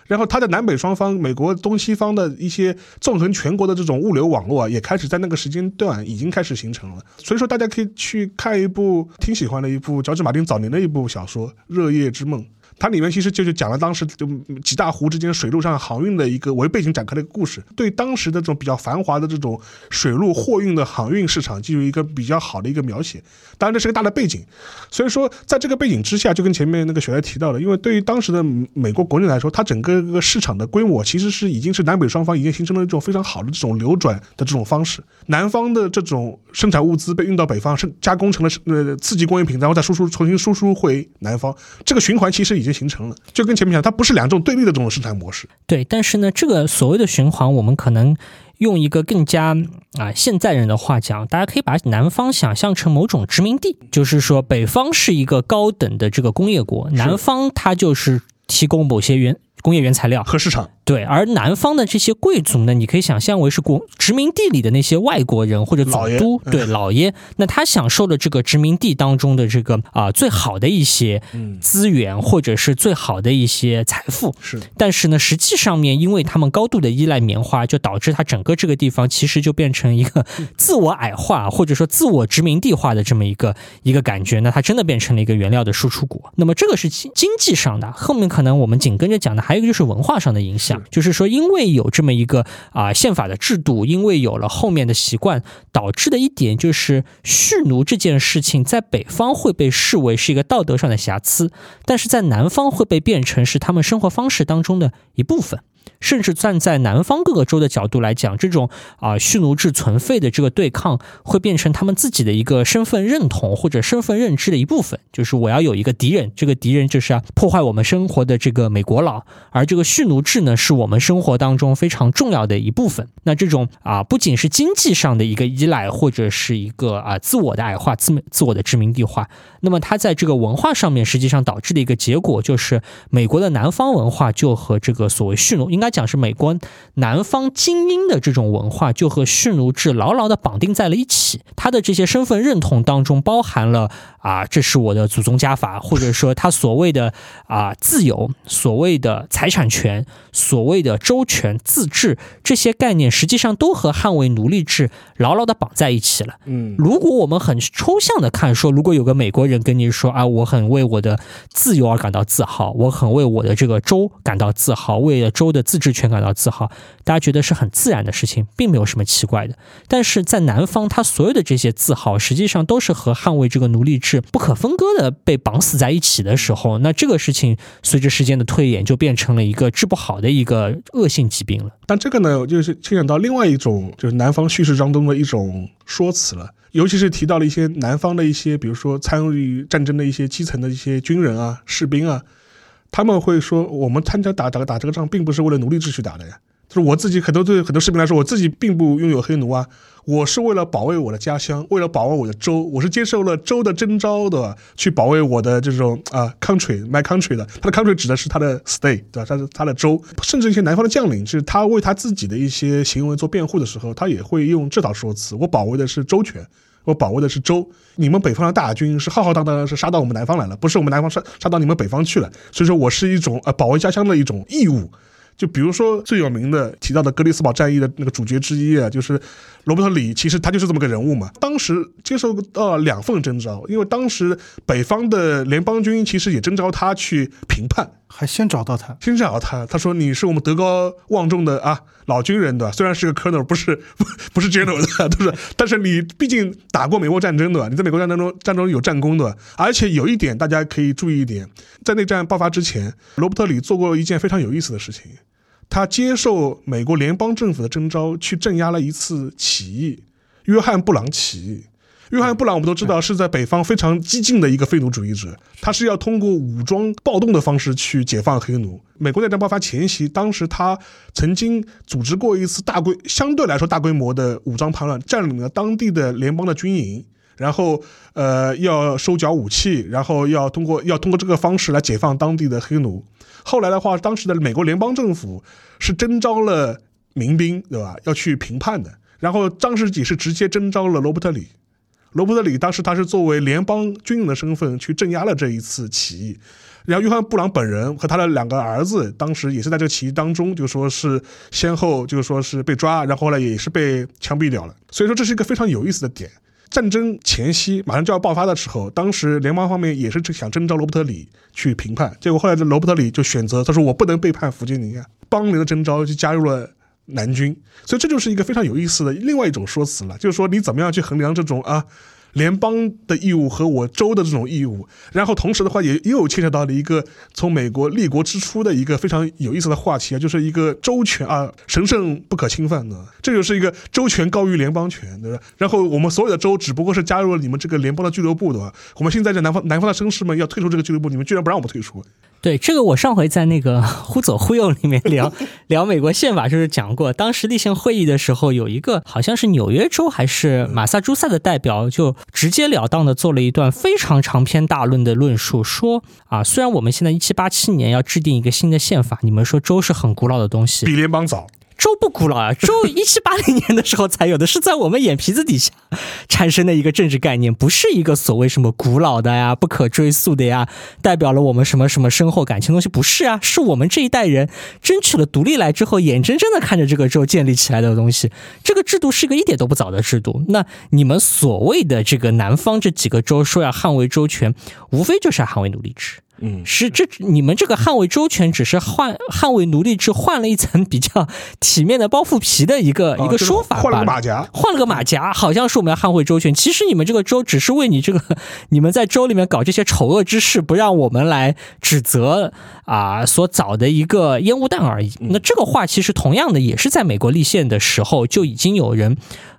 然后它的南北双方，美国东西方的一些纵横全国的这种物流网络啊，也开始在那个时间段已经开始形成了。所以说，大家可以去看一部挺喜欢的一部乔治马丁早年的一部小说《热夜之梦》。它里面其实就是讲了当时就几大湖之间水路上航运的一个为背景展开的一个故事，对当时的这种比较繁华的这种水路货运的航运市场，进行一个比较好的一个描写。当然这是个大的背景，所以说在这个背景之下，就跟前面那个雪莱提到的，因为对于当时的美国国内来说，它整个个市场的规模其实是已经是南北双方已经形成了一种非常好的这种流转的这种方式。南方的这种生产物资被运到北方，是加工成了呃刺激工业品，然后再输出重新输出回南方，这个循环其实已经形成了。就跟前面讲，它不是两种对立的这种生产模式。对，但是呢，这个所谓的循环，我们可能用一个更加啊现在人的话讲，大家可以把南方想象成某种殖民地，就是说北方是一个高等的这个工业国，南方它就是提供某些原工业原材料和市场。对，而南方的这些贵族呢，你可以想象为是国殖民地里的那些外国人或者总督，对老爷，那他享受了这个殖民地当中的这个啊最好的一些资源，或者是最好的一些财富。是，但是呢，实际上面，因为他们高度的依赖棉花，就导致他整个这个地方其实就变成一个 自我矮化，或者说自我殖民地化的这么一个一个感觉。那它真的变成了一个原料的输出国。那么这个是经经济上的，后面可能我们紧跟着讲的还有一个就是文化上的影响。就是说，因为有这么一个啊宪法的制度，因为有了后面的习惯，导致的一点就是蓄奴这件事情在北方会被视为是一个道德上的瑕疵，但是在南方会被变成是他们生活方式当中的一部分。甚至站在南方各个州的角度来讲，这种啊蓄奴制存废的这个对抗，会变成他们自己的一个身份认同或者身份认知的一部分。就是我要有一个敌人，这个敌人就是要破坏我们生活的这个美国佬，而这个蓄奴制呢，是我们生活当中非常重要的一部分。那这种啊，不仅是经济上的一个依赖，或者是一个啊自我的矮化、自自我的殖民地化，那么它在这个文化上面，实际上导致的一个结果，就是美国的南方文化就和这个所谓蓄奴，应该讲是美国南方精英的这种文化，就和蓄奴制牢牢的绑定在了一起。他的这些身份认同当中，包含了啊，这是我的祖宗家法，或者说他所谓的啊自由，所谓的财产权，所谓的周全自治这些概念，实际上都和捍卫奴隶制牢牢的绑在一起了。嗯，如果我们很抽象的看，说如果有个美国人跟你说啊，我很为我的自由而感到自豪，我很为我的这个州感到自豪，为了州的自治权感到自豪，大家觉得是很自然的事情，并没有什么奇怪的。但是在南方，他所有的这些自豪，实际上都是和捍卫这个奴隶制不可分割的被绑死在一起的时候，那这个事情随着时间的推演，就变成了一个治不好的一个恶性疾病了。但这个呢，就是牵扯到另外一种，就是南方叙事当中的一种说辞了。尤其是提到了一些南方的一些，比如说参与战争的一些基层的一些军人啊、士兵啊，他们会说，我们参加打打打这个仗，并不是为了奴隶制去打的呀。就是我自己，很多对很多士兵来说，我自己并不拥有黑奴啊，我是为了保卫我的家乡，为了保卫我的州，我是接受了州的征召的，去保卫我的这种啊 country，my country 的。他的 country 指的是他的 state，对吧？他是他的州，甚至一些南方的将领，就是他为他自己的一些行为做辩护的时候，他也会用这套说辞：我保卫的是州权。我保卫的是州，你们北方的大军是浩浩荡荡的，是杀到我们南方来了，不是我们南方杀杀到你们北方去了。所以说我是一种呃保卫家乡的一种义务。就比如说最有名的提到的格里斯堡战役的那个主角之一啊，就是罗伯特里，其实他就是这么个人物嘛。当时接受到两份征召，因为当时北方的联邦军其实也征召他去评判，还先找到他，先找到他，他说你是我们德高望重的啊老军人对吧？虽然是个 colonel，不是 不是 general 的，对不但是你毕竟打过美国战争对吧？你在美国战争中战争中有战功的，而且有一点大家可以注意一点，在内战爆发之前，罗伯特里做过一件非常有意思的事情。他接受美国联邦政府的征召，去镇压了一次起义——约翰布朗起义。约翰布朗我们都知道是在北方非常激进的一个废奴主义者，他是要通过武装暴动的方式去解放黑奴。美国内战爆发前夕，当时他曾经组织过一次大规相对来说大规模的武装叛乱，占领了当地的联邦的军营，然后呃要收缴武器，然后要通过要通过这个方式来解放当地的黑奴。后来的话，当时的美国联邦政府是征召了民兵，对吧？要去评判的。然后张世己是直接征召了罗伯特里。罗伯特里当时他是作为联邦军人的身份去镇压了这一次起义。然后约翰布朗本人和他的两个儿子当时也是在这个起义当中，就说是先后就是说是被抓，然后呢也是被枪毙掉了。所以说这是一个非常有意思的点。战争前夕，马上就要爆发的时候，当时联邦方面也是想征召罗伯特里去评判，结果后来这罗伯特里就选择，他说我不能背叛弗吉尼亚，邦联的征召就加入了南军，所以这就是一个非常有意思的另外一种说辞了，就是说你怎么样去衡量这种啊？联邦的义务和我州的这种义务，然后同时的话也又牵扯到了一个从美国立国之初的一个非常有意思的话题啊，就是一个州权啊神圣不可侵犯的，这就是一个州权高于联邦权，对吧？然后我们所有的州只不过是加入了你们这个联邦的俱乐部的，我们现在在南方南方的绅士们要退出这个俱乐部，你们居然不让我们退出。对这个，我上回在那个忽左忽右里面聊聊美国宪法，就是讲过，当时立宪会议的时候，有一个好像是纽约州还是马萨诸塞的代表，就直截了当的做了一段非常长篇大论的论述，说啊，虽然我们现在一七八七年要制定一个新的宪法，你们说州是很古老的东西，比联邦早。州不古老啊，州一七八零年的时候才有的，是在我们眼皮子底下产生的一个政治概念，不是一个所谓什么古老的呀、不可追溯的呀，代表了我们什么什么深厚感情东西，不是啊，是我们这一代人争取了独立来之后，眼睁睁的看着这个州建立起来的东西。这个制度是一个一点都不早的制度。那你们所谓的这个南方这几个州说要捍卫州权，无非就是捍卫奴隶制。嗯，是这你们这个捍卫周全，只是换捍卫奴隶制换了一层比较体面的包袱皮的一个一个说法，换了个马甲，换了个马甲，好像是我们要捍卫周全。其实你们这个州只是为你这个你们在州里面搞这些丑恶之事，不让我们来指责啊所找的一个烟雾弹而已。那这个话其实同样的也是在美国立宪的时候就已经有人。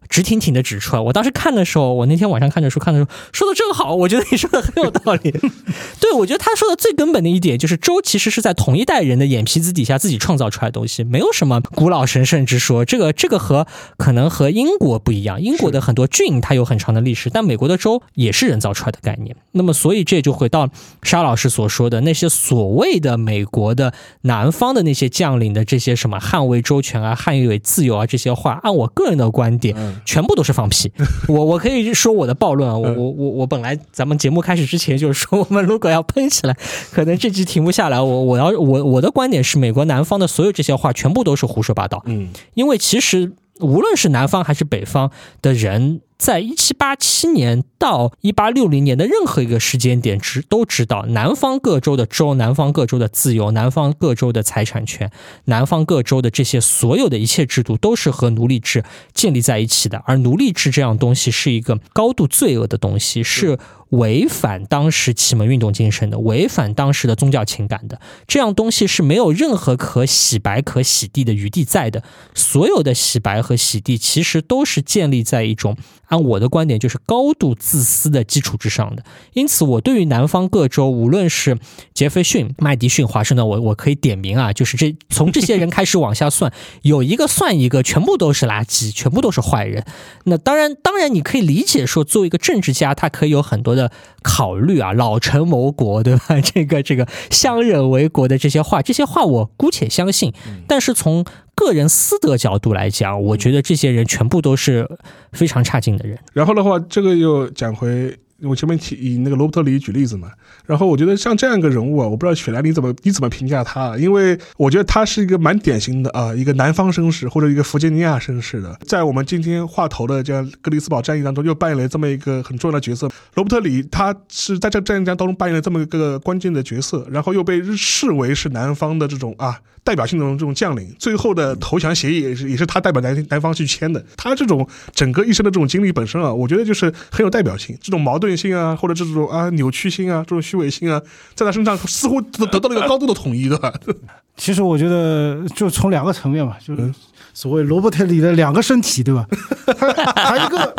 直挺挺的指出来，我当时看的时候，我那天晚上看着书看的时候，说的正好，我觉得你说的很有道理。对，我觉得他说的最根本的一点就是，周其实是在同一代人的眼皮子底下自己创造出来的东西，没有什么古老神圣之说。这个这个和可能和英国不一样，英国的很多郡它有很长的历史，但美国的州也是人造出来的概念。那么，所以这就回到沙老师所说的那些所谓的美国的南方的那些将领的这些什么捍卫周全啊、捍卫自由啊这些话，按我个人的观点。全部都是放屁，我我可以说我的暴论啊，我我我我本来咱们节目开始之前就是说，我们如果要喷起来，可能这集停不下来。我我要我我的观点是，美国南方的所有这些话全部都是胡说八道。嗯，因为其实无论是南方还是北方的人。在一七八七年到一八六零年的任何一个时间点，知都知道南方各州的州、南方各州的自由、南方各州的财产权、南方各州的这些所有的一切制度，都是和奴隶制建立在一起的。而奴隶制这样东西是一个高度罪恶的东西，是违反当时启蒙运动精神的，违反当时的宗教情感的。这样东西是没有任何可洗白、可洗地的余地在的。所有的洗白和洗地，其实都是建立在一种。按我的观点，就是高度自私的基础之上的。因此，我对于南方各州，无论是杰斐逊、麦迪逊、华盛顿，我我可以点名啊，就是这从这些人开始往下算，有一个算一个，全部都是垃圾，全部都是坏人。那当然，当然你可以理解说，作为一个政治家，他可以有很多的考虑啊，老臣谋国，对吧？这个这个相忍为国的这些话，这些话我姑且相信。但是从个人私德角度来讲，我觉得这些人全部都是非常差劲的人。然后的话，这个又讲回我前面提以那个罗伯特里举例子嘛。然后我觉得像这样一个人物啊，我不知道雪莱你怎么你怎么评价他？啊因为我觉得他是一个蛮典型的啊，一个南方绅士或者一个弗吉尼亚绅士的，在我们今天话头的这样格里斯堡战役当中，又扮演了这么一个很重要的角色。罗伯特里他是在这战役当中扮演了这么一个关键的角色，然后又被视为是南方的这种啊。代表性的这种将领，最后的投降协议也是也是他代表南南方去签的。他这种整个一生的这种经历本身啊，我觉得就是很有代表性。这种矛盾性啊，或者这种啊扭曲性啊，这种虚伪性啊，在他身上似乎得得到了一个高度的统一，对吧？其实我觉得就从两个层面嘛，就是。所谓罗伯特里的两个身体，对吧？他他一个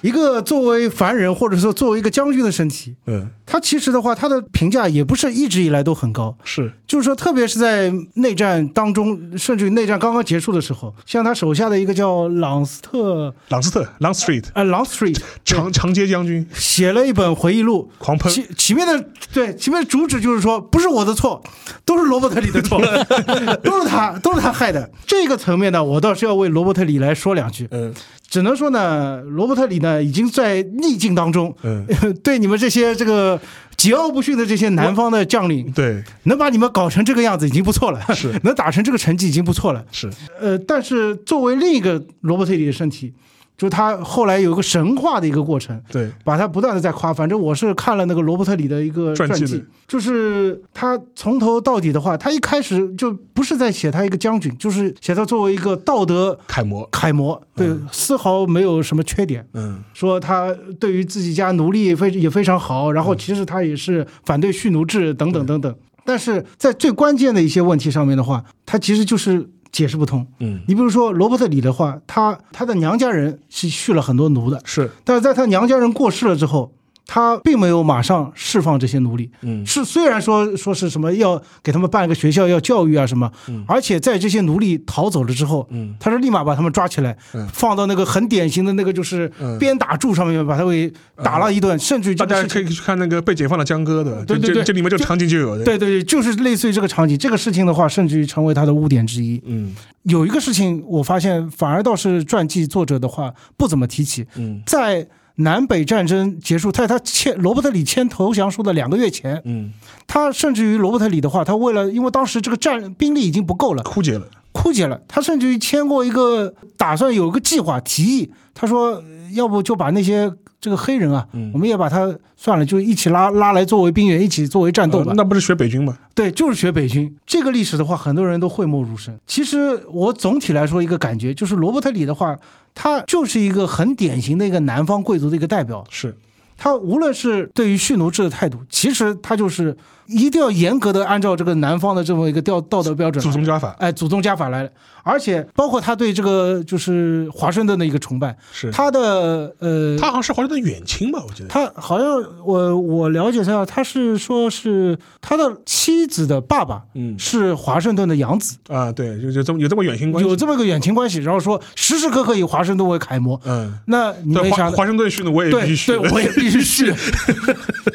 一个作为凡人，或者说作为一个将军的身体，嗯，他其实的话，他的评价也不是一直以来都很高，是，就是说，特别是在内战当中，甚至于内战刚刚结束的时候，像他手下的一个叫朗斯特，朗斯特，Long Street，啊，Long Street，长长街将军。写了一本回忆录，狂喷，其前面的对前面的主旨就是说，不是我的错，都是罗伯特里的错，都是他，都是他害的，这个层面呢，我倒是要为罗伯特里来说两句。嗯，只能说呢，罗伯特里呢已经在逆境当中。嗯，对你们这些这个桀骜不驯的这些南方的将领，对，能把你们搞成这个样子已经不错了。是，能打成这个成绩已经不错了。是，呃，但是作为另一个罗伯特里的身体。就他后来有一个神话的一个过程，对，把他不断的在夸。反正我是看了那个罗伯特里的一个传记，就是他从头到底的话，他一开始就不是在写他一个将军，就是写他作为一个道德楷模，楷模，对，丝毫没有什么缺点。嗯，说他对于自己家奴隶非也非常好，然后其实他也是反对蓄奴制等等等等。但是在最关键的一些问题上面的话，他其实就是。解释不通。嗯，你比如说罗伯特里的话，他他的娘家人是蓄了很多奴的，是，但是在他娘家人过世了之后。他并没有马上释放这些奴隶，嗯，是虽然说说是什么要给他们办个学校要教育啊什么，嗯，而且在这些奴隶逃走了之后，嗯，他是立马把他们抓起来，嗯，放到那个很典型的那个就是鞭打柱上面，把他给打了一顿，甚至大家可以去看那个被解放的江歌的，对对对，这里面这个场景就有的，对对对，就是类似于这个场景，这个事情的话，甚至于成为他的污点之一，嗯，有一个事情我发现反而倒是传记作者的话不怎么提起，嗯，在。南北战争结束，在他签罗伯特里签投降书的两个月前，嗯，他甚至于罗伯特里的话，他为了因为当时这个战兵力已经不够了，枯竭了，枯竭了，他甚至于签过一个打算有一个计划提议，他说要不就把那些这个黑人啊，我们也把他算了，就一起拉拉来作为兵员，一起作为战斗吧。那不是学北军吗？对，就是学北军。这个历史的话，很多人都讳莫如深。其实我总体来说一个感觉，就是罗伯特里的话，他就是一个很典型的一个南方贵族的一个代表。是。他无论是对于蓄奴制的态度，其实他就是一定要严格的按照这个南方的这么一个道道德标准，祖宗家法，哎，祖宗家法来了。而且包括他对这个就是华盛顿的一个崇拜，是。他的呃，他好像是华盛顿远亲吧？我觉得。他好像我我了解一下，他是说是他的妻子的爸爸，嗯，是华盛顿的养子。啊，对，就就这么有这么远亲关系，有这么个远亲关系。然后说时时刻刻以华盛顿为楷模，嗯，那你为啥华盛顿训的我也必须，对我也必须训，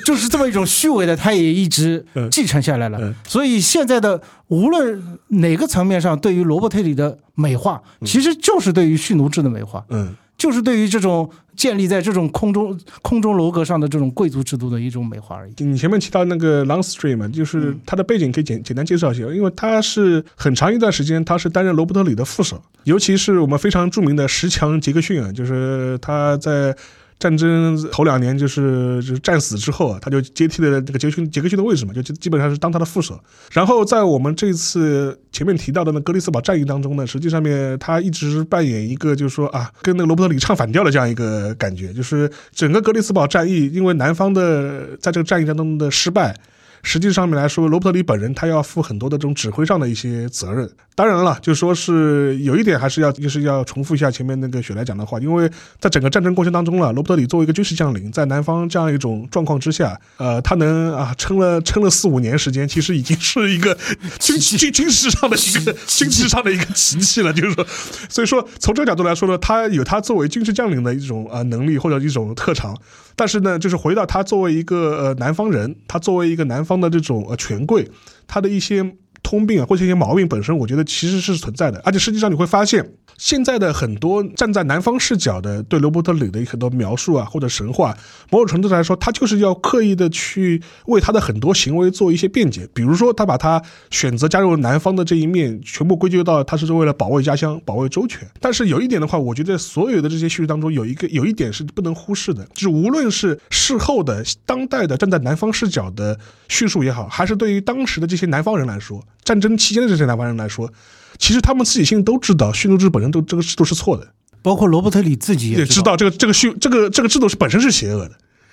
就是这么一种虚伪的，他也一直继承下来了。所以现在的。无论哪个层面上，对于罗伯特里的美化，其实就是对于蓄奴制的美化，嗯，就是对于这种建立在这种空中空中楼阁上的这种贵族制度的一种美化而已。你前面提到那个 Longstreet 嘛，就是他的背景可以简简单介绍一下，因为他是很长一段时间他是担任罗伯特里的副手，尤其是我们非常著名的十强杰克逊啊，就是他在。战争头两年就是就是战死之后啊，他就接替了这个杰克逊杰克逊的位置嘛，就基本上是当他的副手。然后在我们这次前面提到的那格里斯堡战役当中呢，实际上面他一直扮演一个就是说啊，跟那个罗伯特里唱反调的这样一个感觉，就是整个格里斯堡战役，因为南方的在这个战役当中的失败。实际上面来说，罗伯特里本人他要负很多的这种指挥上的一些责任。当然了，就说是有一点还是要就是要重复一下前面那个雪莱讲的话，因为在整个战争过程当中了，罗伯特里作为一个军事将领，在南方这样一种状况之下，呃，他能啊撑了撑了四五年时间，其实已经是一个军军军事上的一个军事上的一个奇迹了。就是说，所以说从这个角度来说呢，他有他作为军事将领的一种呃能力或者一种特长。但是呢，就是回到他作为一个呃南方人，他作为一个南方的这种呃权贵，他的一些通病啊或者一些毛病本身，我觉得其实是存在的，而且实际上你会发现。现在的很多站在南方视角的对罗伯特里的很多描述啊，或者神话，某种程度来说，他就是要刻意的去为他的很多行为做一些辩解。比如说，他把他选择加入南方的这一面，全部归咎到他是为了保卫家乡、保卫周全。但是有一点的话，我觉得所有的这些叙述当中，有一个有一点是不能忽视的，就是无论是事后的当代的站在南方视角的叙述也好，还是对于当时的这些南方人来说，战争期间的这些台湾人来说。其实他们自己心里都知道，蓄奴制本身都这个制度是错的，包括罗伯特里自己也知道这个这个蓄这个这个制度是本身是邪恶的，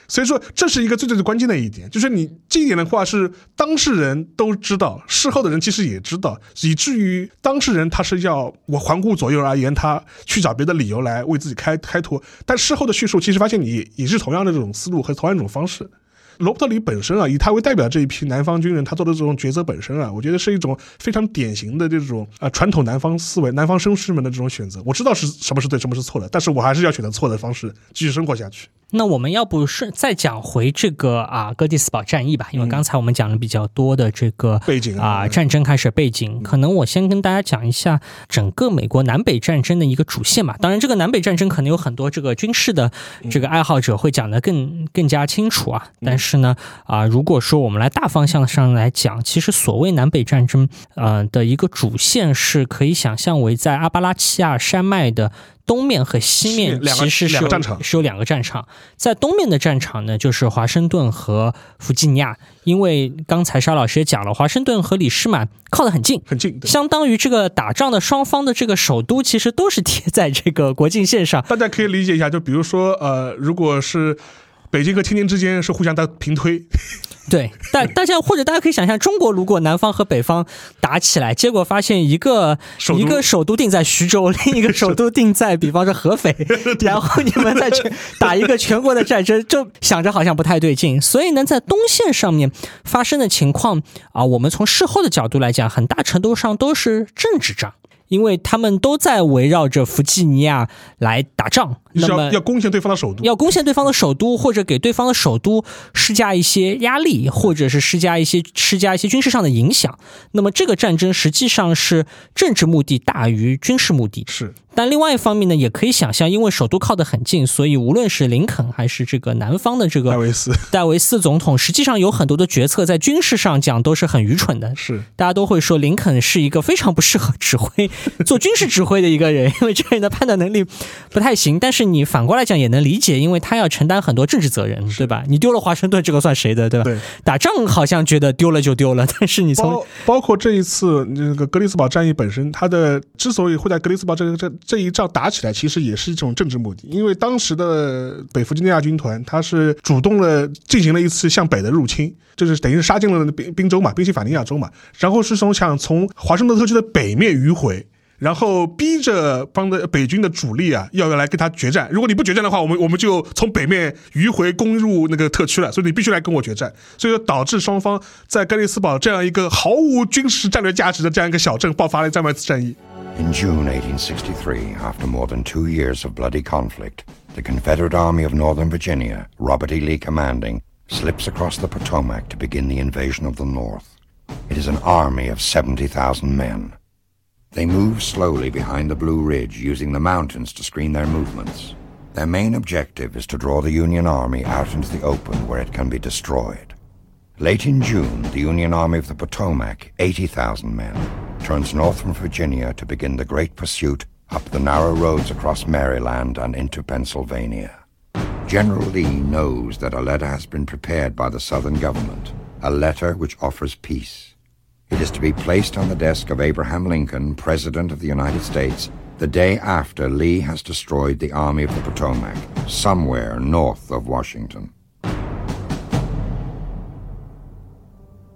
所以说这是一个最最最关键的一点，就是你这一点的话是当事人都知道，事后的人其实也知道，以至于当事人他是要我环顾左右而言，他去找别的理由来为自己开开脱，但事后的叙述其实发现你也是同样的这种思路和同样一种方式。罗伯特里本身啊，以他为代表这一批南方军人，他做的这种抉择本身啊，我觉得是一种非常典型的这种啊传统南方思维、南方绅士们的这种选择。我知道是什么是对，什么是错的，但是我还是要选择错的方式继续生活下去。那我们要不是再讲回这个啊哥迪斯堡战役吧，因为刚才我们讲了比较多的这个背景啊战争开始背景，可能我先跟大家讲一下整个美国南北战争的一个主线吧。当然，这个南北战争可能有很多这个军事的这个爱好者会讲得更更加清楚啊。但是呢啊，如果说我们来大方向上来讲，其实所谓南北战争呃的一个主线是可以想象为在阿巴拉契亚山脉的。东面和西面其实是有是有两个战场，在东面的战场呢，就是华盛顿和弗吉尼亚，因为刚才沙老师也讲了，华盛顿和李士满靠得很近，很近，相当于这个打仗的双方的这个首都其实都是贴在这个国境线上。大家可以理解一下，就比如说，呃，如果是。北京和天津之间是互相的平推，对，大大家或者大家可以想象，中国如果南方和北方打起来，结果发现一个一个首都定在徐州，另一个首都定在比方说合肥，然后你们再去打一个全国的战争，就想着好像不太对劲。所以呢，在东线上面发生的情况啊，我们从事后的角度来讲，很大程度上都是政治仗。因为他们都在围绕着弗吉尼亚来打仗，那么要攻陷对方的首都，要攻陷对方的首都，或者给对方的首都施加一些压力，或者是施加一些施加一些军事上的影响。那么这个战争实际上是政治目的大于军事目的。是，但另外一方面呢，也可以想象，因为首都靠得很近，所以无论是林肯还是这个南方的这个戴维斯，戴维斯总统，实际上有很多的决策在军事上讲都是很愚蠢的。是，大家都会说林肯是一个非常不适合指挥、做军事指挥的一个人，因为这个人的判断能力不太行。但是你反过来讲也能理解，因为他要承担很多政治责任，对吧？你丢了华盛顿，这个算谁的，对吧？对，打仗好像觉得丢了就丢了，但是你从包括这一次那个格里斯堡战役本身，他的之所以会在格里斯堡这个这这一仗打起来。其实也是一种政治目的，因为当时的北弗吉尼亚军团，他是主动了进行了一次向北的入侵，就是等于是杀进了宾宾州嘛，宾夕法尼亚州嘛，然后是从想从华盛顿特区的北面迂回，然后逼着帮的北军的主力啊，要要来跟他决战。如果你不决战的话，我们我们就从北面迂回攻入那个特区了，所以你必须来跟我决战。所以说导致双方在盖利斯堡这样一个毫无军事战略价值的这样一个小镇爆发了这么一次战役。In June 1863, after more than two years of bloody conflict, the Confederate Army of Northern Virginia, Robert E. Lee commanding, slips across the Potomac to begin the invasion of the North. It is an army of seventy thousand men. They move slowly behind the Blue Ridge, using the mountains to screen their movements. Their main objective is to draw the Union Army out into the open where it can be destroyed. Late in June, the Union Army of the Potomac, 80,000 men, turns north from Virginia to begin the great pursuit up the narrow roads across Maryland and into Pennsylvania. General Lee knows that a letter has been prepared by the Southern government, a letter which offers peace. It is to be placed on the desk of Abraham Lincoln, President of the United States, the day after Lee has destroyed the Army of the Potomac, somewhere north of Washington.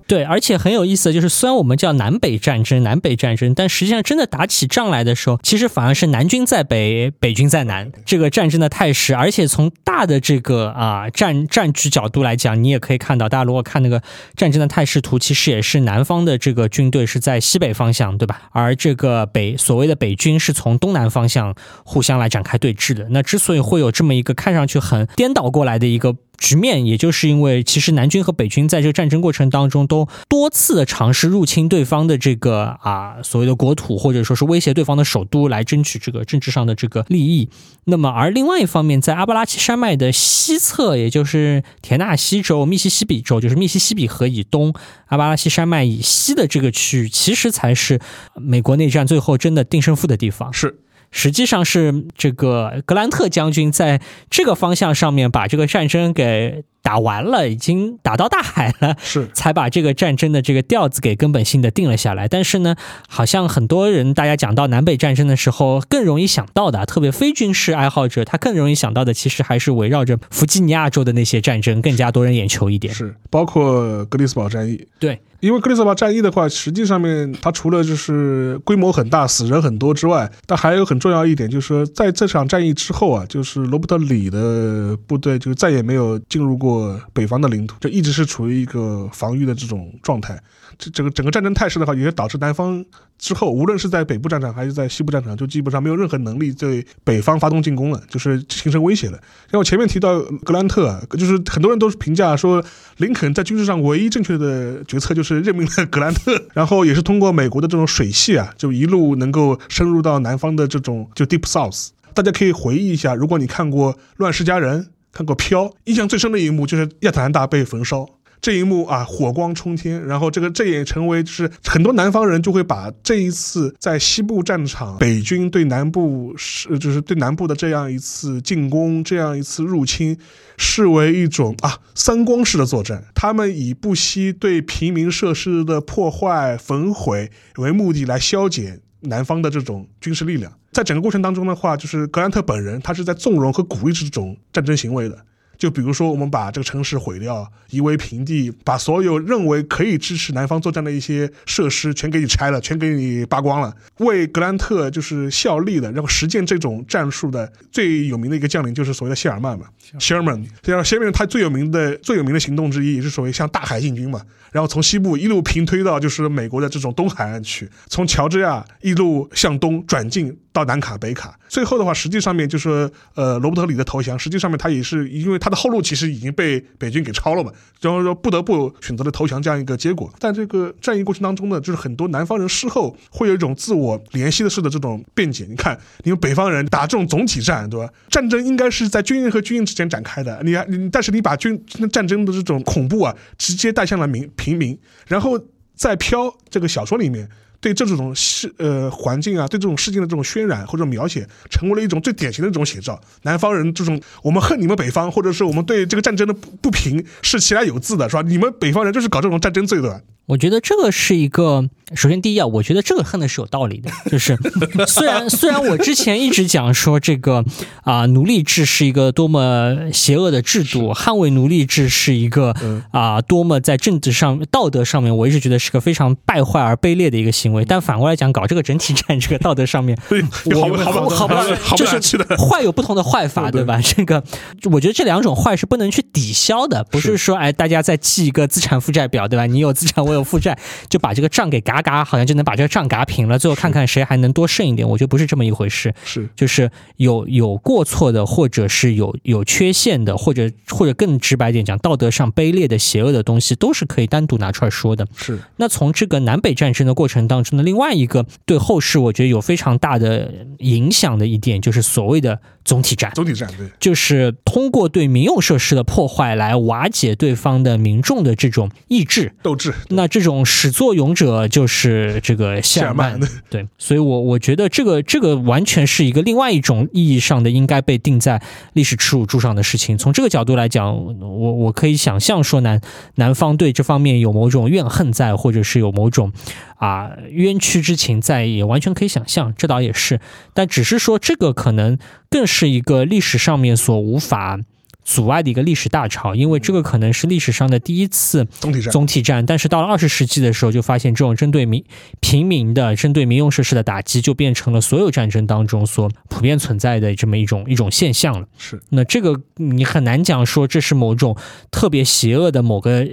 对，而且很有意思的就是，虽然我们叫南北战争，南北战争，但实际上真的打起仗来的时候，其实反而是南军在北，北军在南，这个战争的态势。而且从大的这个啊战战局角度来讲，你也可以看到，大家如果看那个战争的态势图，其实也是南方的这个军队是在西北方向，对吧？而这个北所谓的北军是从东南方向互相来展开对峙的。那之所以会有这么一个看上去很颠倒过来的一个。局面，也就是因为其实南军和北军在这个战争过程当中都多次的尝试入侵对方的这个啊所谓的国土，或者说是威胁对方的首都，来争取这个政治上的这个利益。那么，而另外一方面，在阿巴拉契山脉的西侧，也就是田纳西州、密西西比州，就是密西西比河以东、阿巴拉契山脉以西的这个区域，其实才是美国内战最后真的定胜负的地方。是。实际上是这个格兰特将军在这个方向上面把这个战争给。打完了，已经打到大海了，是才把这个战争的这个调子给根本性的定了下来。但是呢，好像很多人大家讲到南北战争的时候，更容易想到的，特别非军事爱好者，他更容易想到的，其实还是围绕着弗吉尼亚州的那些战争更加多人眼球一点。是，包括格里斯堡战役。对，因为克里斯堡战役的话，实际上面它除了就是规模很大、死人很多之外，但还有很重要一点，就是说在这场战役之后啊，就是罗伯特里的部队就再也没有进入。过北方的领土，就一直是处于一个防御的这种状态。这整个整个战争态势的话，也导致南方之后，无论是在北部战场还是在西部战场，就基本上没有任何能力对北方发动进攻了，就是形成威胁了。像我前面提到格兰特啊，就是很多人都是评价说，林肯在军事上唯一正确的决策就是任命了格兰特，然后也是通过美国的这种水系啊，就一路能够深入到南方的这种就 Deep South。大家可以回忆一下，如果你看过《乱世佳人》。看过飘，印象最深的一幕就是亚特兰大被焚烧这一幕啊，火光冲天。然后这个这也成为就是很多南方人就会把这一次在西部战场北军对南部是就是对南部的这样一次进攻，这样一次入侵，视为一种啊三光式的作战。他们以不惜对平民设施的破坏焚毁为目的来消减南方的这种军事力量。在整个过程当中的话，就是格兰特本人，他是在纵容和鼓励这种战争行为的。就比如说，我们把这个城市毁掉，夷为平地，把所有认为可以支持南方作战的一些设施全给你拆了，全给你扒光了。为格兰特就是效力的，然后实践这种战术的最有名的一个将领就是所谓的谢尔曼嘛，Sherman。这样，Sherman 他最有名的最有名的行动之一，也是所谓向大海进军嘛。然后从西部一路平推到就是美国的这种东海岸去，从乔治亚一路向东转进到南卡、北卡。最后的话，实际上面就是呃罗伯特里的投降，实际上面他也是因为他。的后路其实已经被北军给抄了嘛，然后说不得不选择了投降这样一个结果。在这个战役过程当中呢，就是很多南方人事后会有一种自我联系的式的这种辩解。你看，你们北方人打这种总体战，对吧？战争应该是在军营和军营之间展开的，你你但是你把军战争的这种恐怖啊，直接带向了民平民，然后在飘这个小说里面。对这种事呃环境啊，对这种事件的这种渲染或者描写，成为了一种最典型的这种写照。南方人这种我们恨你们北方，或者是我们对这个战争的不不平是其来有自的，是吧？你们北方人就是搞这种战争罪的。我觉得这个是一个，首先第一啊，我觉得这个恨的是有道理的，就是 虽然虽然我之前一直讲说这个啊奴隶制是一个多么邪恶的制度，捍卫奴隶制是一个啊多么在政治上道德上面，我一直觉得是个非常败坏而卑劣的一个行为。但反过来讲，搞这个整体战，这个道德上面，我好好好就是坏有不同的坏法，对吧？这个我觉得这两种坏是不能去抵消的，不是说哎大家再记一个资产负债表，对吧？你有资产，我有。负债就把这个账给嘎嘎，好像就能把这个账嘎平了。最后看看谁还能多剩一点。我觉得不是这么一回事，是就是有有过错的，或者是有有缺陷的，或者或者更直白点讲，道德上卑劣的、邪恶的东西，都是可以单独拿出来说的。是那从这个南北战争的过程当中的另外一个对后世，我觉得有非常大的影响的一点，就是所谓的总体战。总体战对，就是通过对民用设施的破坏来瓦解对方的民众的这种意志、斗志。那这种始作俑者就是这个谢尔曼，对，所以我我觉得这个这个完全是一个另外一种意义上的应该被定在历史耻辱柱上的事情。从这个角度来讲，我我可以想象说南南方对这方面有某种怨恨在，或者是有某种啊冤屈之情在，也完全可以想象，这倒也是。但只是说这个可能更是一个历史上面所无法。阻碍的一个历史大潮，因为这个可能是历史上的第一次总体战。总体战，但是到了二十世纪的时候，就发现这种针对民平民的、针对民用设施的打击，就变成了所有战争当中所普遍存在的这么一种一种现象了。是，那这个你很难讲说这是某种特别邪恶的某个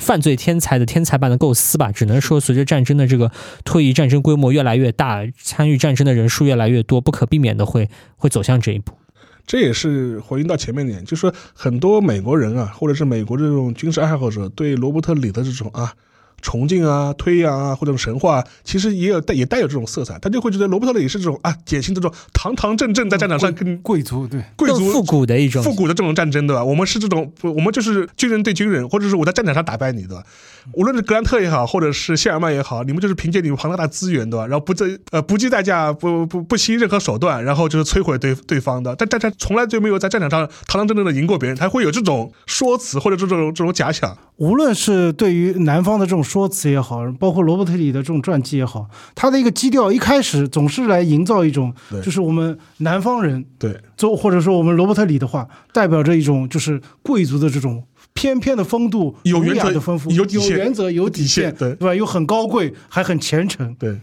犯罪天才的天才般的构思吧？只能说随着战争的这个退役，战争规模越来越大，参与战争的人数越来越多，不可避免的会会走向这一步。这也是回应到前面点，就是说很多美国人啊，或者是美国这种军事爱好者对罗伯特里的这种啊。崇敬啊，推扬啊，或者神话，其实也有带也带有这种色彩，他就会觉得罗伯特里是这种啊，典型这种堂堂正正在战场上跟贵族对贵族复古的一种复古的这种战争，对吧？我们是这种，我们就是军人对军人，或者是我在战场上打败你，对吧？无论是格兰特也好，或者是谢尔曼也好，你们就是凭借你们庞大的资源，对吧？然后不计呃不计代价，不不不惜任何手段，然后就是摧毁对对方的。但但他从来就没有在战场上堂堂正正的赢过别人，他会有这种说辞或者这种这种假想。无论是对于南方的这种说辞也好，包括罗伯特里的这种传记也好，他的一个基调一开始总是来营造一种，就是我们南方人对，就或者说我们罗伯特里的话，代表着一种就是贵族的这种翩翩的风度，有原则的丰富，有有原则，有底线，对。对吧？又很高贵，还很虔诚，对。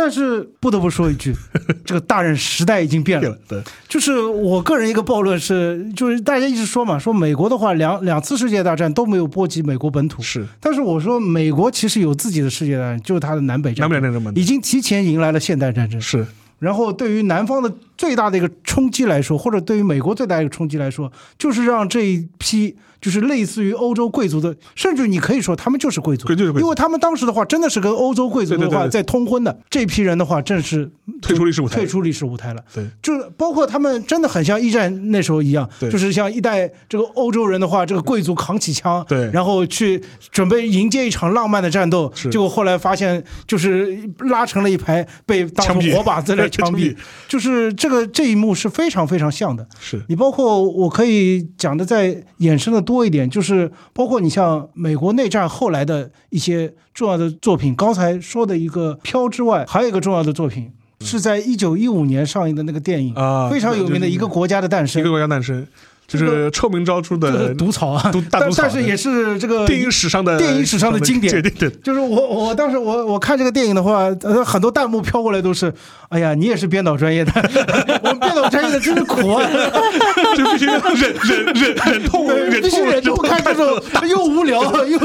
但是不得不说一句，这个大人时代已经变了。对，就是我个人一个暴论是，就是大家一直说嘛，说美国的话两两次世界大战都没有波及美国本土。是，但是我说美国其实有自己的世界大战，就是它的南北战争，已经提前迎来了现代战争。是，然后对于南方的最大的一个冲击来说，或者对于美国最大的一个冲击来说，就是让这一批。就是类似于欧洲贵族的，甚至你可以说他们就是贵族，因为他们当时的话真的是跟欧洲贵族的话在通婚的这批人的话，正是退出历史舞台，退出历史舞台了。对，就是包括他们真的很像一战那时候一样，就是像一代这个欧洲人的话，这个贵族扛起枪，对，然后去准备迎接一场浪漫的战斗，结果后来发现就是拉成了一排，被当成活靶在那枪毙，就是这个这一幕是非常非常像的。是你包括我可以讲的再衍生的。多一点，就是包括你像美国内战后来的一些重要的作品，刚才说的一个《飘》之外，还有一个重要的作品是在一九一五年上映的那个电影啊，非常有名的一个国家的诞生，一个国家诞生。就是臭名昭著的毒草啊，但但是也是这个电影史上的电影史上的经典。对对，就是我我当时我我看这个电影的话，呃，很多弹幕飘过来都是，哎呀，你也是编导专业的，我们编导专业的真是苦啊，就必须忍忍忍忍痛，必须忍痛看这种又无聊又